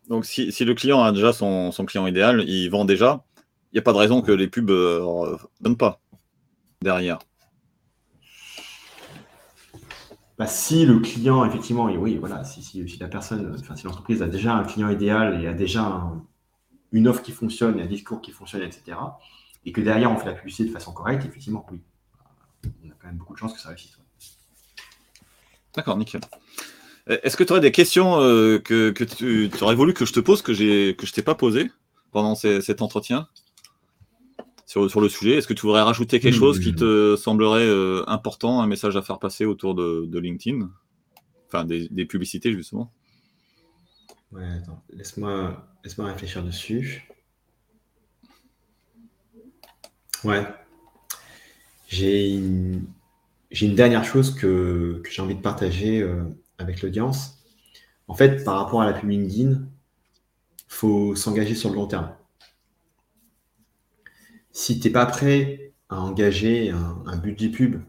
donc si, le client a déjà son, client idéal, il vend déjà, il n'y a pas de raison que les pubs ne euh, donnent pas derrière. Bah, si le client, effectivement, et oui, voilà, si, la personne, enfin, si l'entreprise a déjà un client idéal et a déjà une offre qui fonctionne, un discours qui fonctionne, etc., et que derrière on fait la publicité de façon correcte, effectivement, oui. On a quand même beaucoup de chances que ça réussisse. D'accord, nickel. Est-ce que tu aurais des questions euh, que, tu, aurais voulu que je te pose, que, que je t'ai pas posé pendant cet entretien? Sur, le sujet. Est-ce que tu voudrais rajouter quelque chose qui te semblerait euh, important, un message à faire passer autour de, LinkedIn? Enfin, des, publicités, justement. Ouais, attends, laisse-moi laisse réfléchir dessus. Ouais. J'ai une, une, dernière chose que, j'ai envie de partager euh, avec l'audience. En fait, par rapport à la pub LinkedIn, faut s'engager sur le long terme. Si tu n'es pas prêt à engager un, budget pub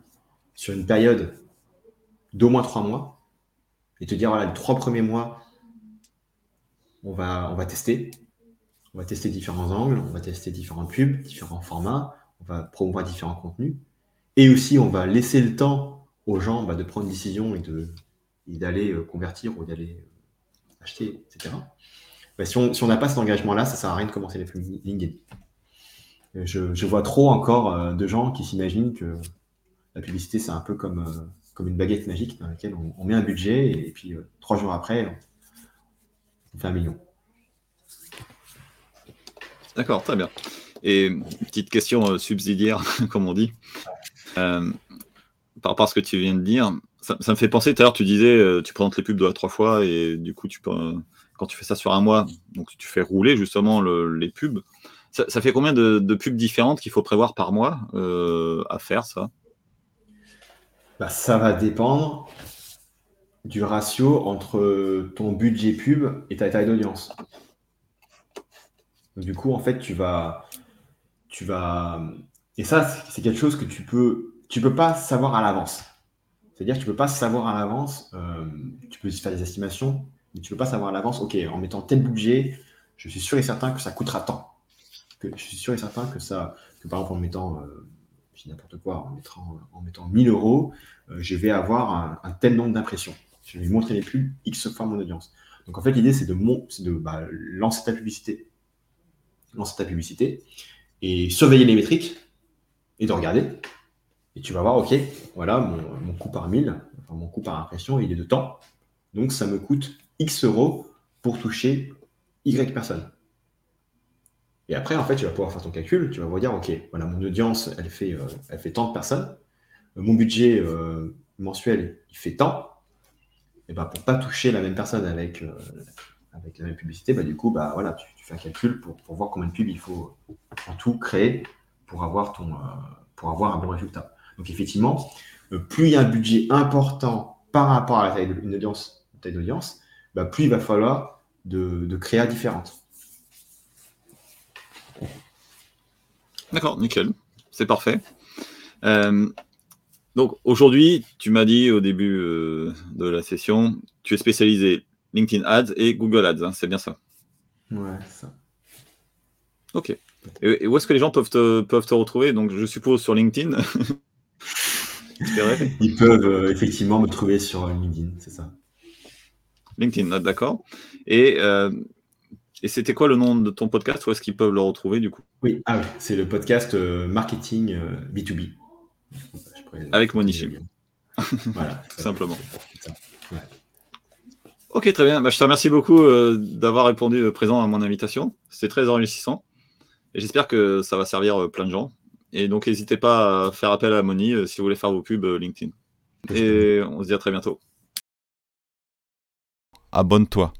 sur une période d'au moins trois mois, et te dire, voilà, les trois premiers mois, on va, tester. On va tester différents angles, on va tester différentes pubs, différents formats, on va promouvoir différents contenus. Et aussi, on va laisser le temps aux gens bah, de prendre une décision et d'aller euh, convertir ou d'aller euh, acheter, etc. Bah, si on n'a pas cet engagement-là, ça ne sert à rien de commencer les pubs LinkedIn. Euh, je, vois trop encore de gens qui s'imaginent que la publicité, c'est un peu comme, comme une baguette magique dans laquelle on, met un budget et, puis trois jours après, on fait un million. D'accord, très bien. Et petite question subsidiaire, comme on dit par rapport à ce que tu viens de dire, ça, me fait penser, tout à l'heure tu disais, euh, tu présentes les pubs deux à trois fois, et du coup, tu peux, euh, quand tu fais ça sur un mois, donc tu fais rouler justement les pubs. Ça, fait combien de, pubs différentes qu'il faut prévoir par mois euh, à faire ça? Bah, Ça va dépendre du ratio entre ton budget pub et ta taille d'audience. Du coup, en fait, tu vas, tu vas, et ça, c'est quelque chose que tu peux tu peux pas savoir à l'avance. C'est-à-dire que tu peux pas savoir à l'avance, euh, tu peux faire des estimations, mais tu peux pas savoir à l'avance, ok, en mettant tel budget, je suis sûr et certain que ça coûtera tant. Que, je suis sûr et certain que ça, que par exemple en mettant, euh, n'importe quoi, en mettant, en mettant 1000 euros, euh, je vais avoir un, tel nombre d'impressions. Je vais montrer les pubs X fois mon audience. Donc en fait, l'idée, c'est de, de bah, lancer ta publicité. Lancer ta publicité et surveiller les métriques et de regarder et tu vas voir, OK, voilà, mon, coût par 1000, enfin, mon coût par impression, il est de temps. Donc, ça me coûte X euros pour toucher Y personnes. Et après, en fait, tu vas pouvoir faire ton calcul. Tu vas voir dire, OK, voilà, mon audience, elle fait, euh, elle fait tant de personnes. Euh, mon budget euh, mensuel, il fait tant. Et ben, pour pas toucher la même personne avec, avec la même publicité, bah, du coup, bah, voilà, tu, fais un calcul pour, pour, voir combien de pubs il faut en tout créer pour avoir, ton, pour avoir un bon résultat. Donc effectivement, plus il y a un budget important par rapport à la taille audience, d'audience, bah, plus il va falloir de, de différentes. D'accord, nickel, c'est parfait. Euh, donc aujourd'hui, tu m'as dit au début euh, de la session, tu es spécialisé LinkedIn Ads et Google Ads, hein, c'est bien ça? Ouais, ça. Ok. Et, où est-ce que les gens peuvent te, peuvent te retrouver? Donc je suppose sur LinkedIn. Ils peuvent euh, effectivement me trouver sur LinkedIn, c'est ça. LinkedIn, d'accord. Et, et c'était quoi le nom de ton podcast? Où est-ce qu'ils peuvent le retrouver du coup? Oui, ah c'est le podcast euh, Marketing B2B. Avec Monichi. voilà. Tout simplement. Ok, très bien. Bah, je te remercie beaucoup d'avoir répondu présent à mon invitation. C'était très enrichissant. Et j'espère que ça va servir plein de gens. Et donc, n'hésitez pas à faire appel à Moni euh, si vous voulez faire vos pubs euh, LinkedIn. Et on se dit à très bientôt. Abonne-toi.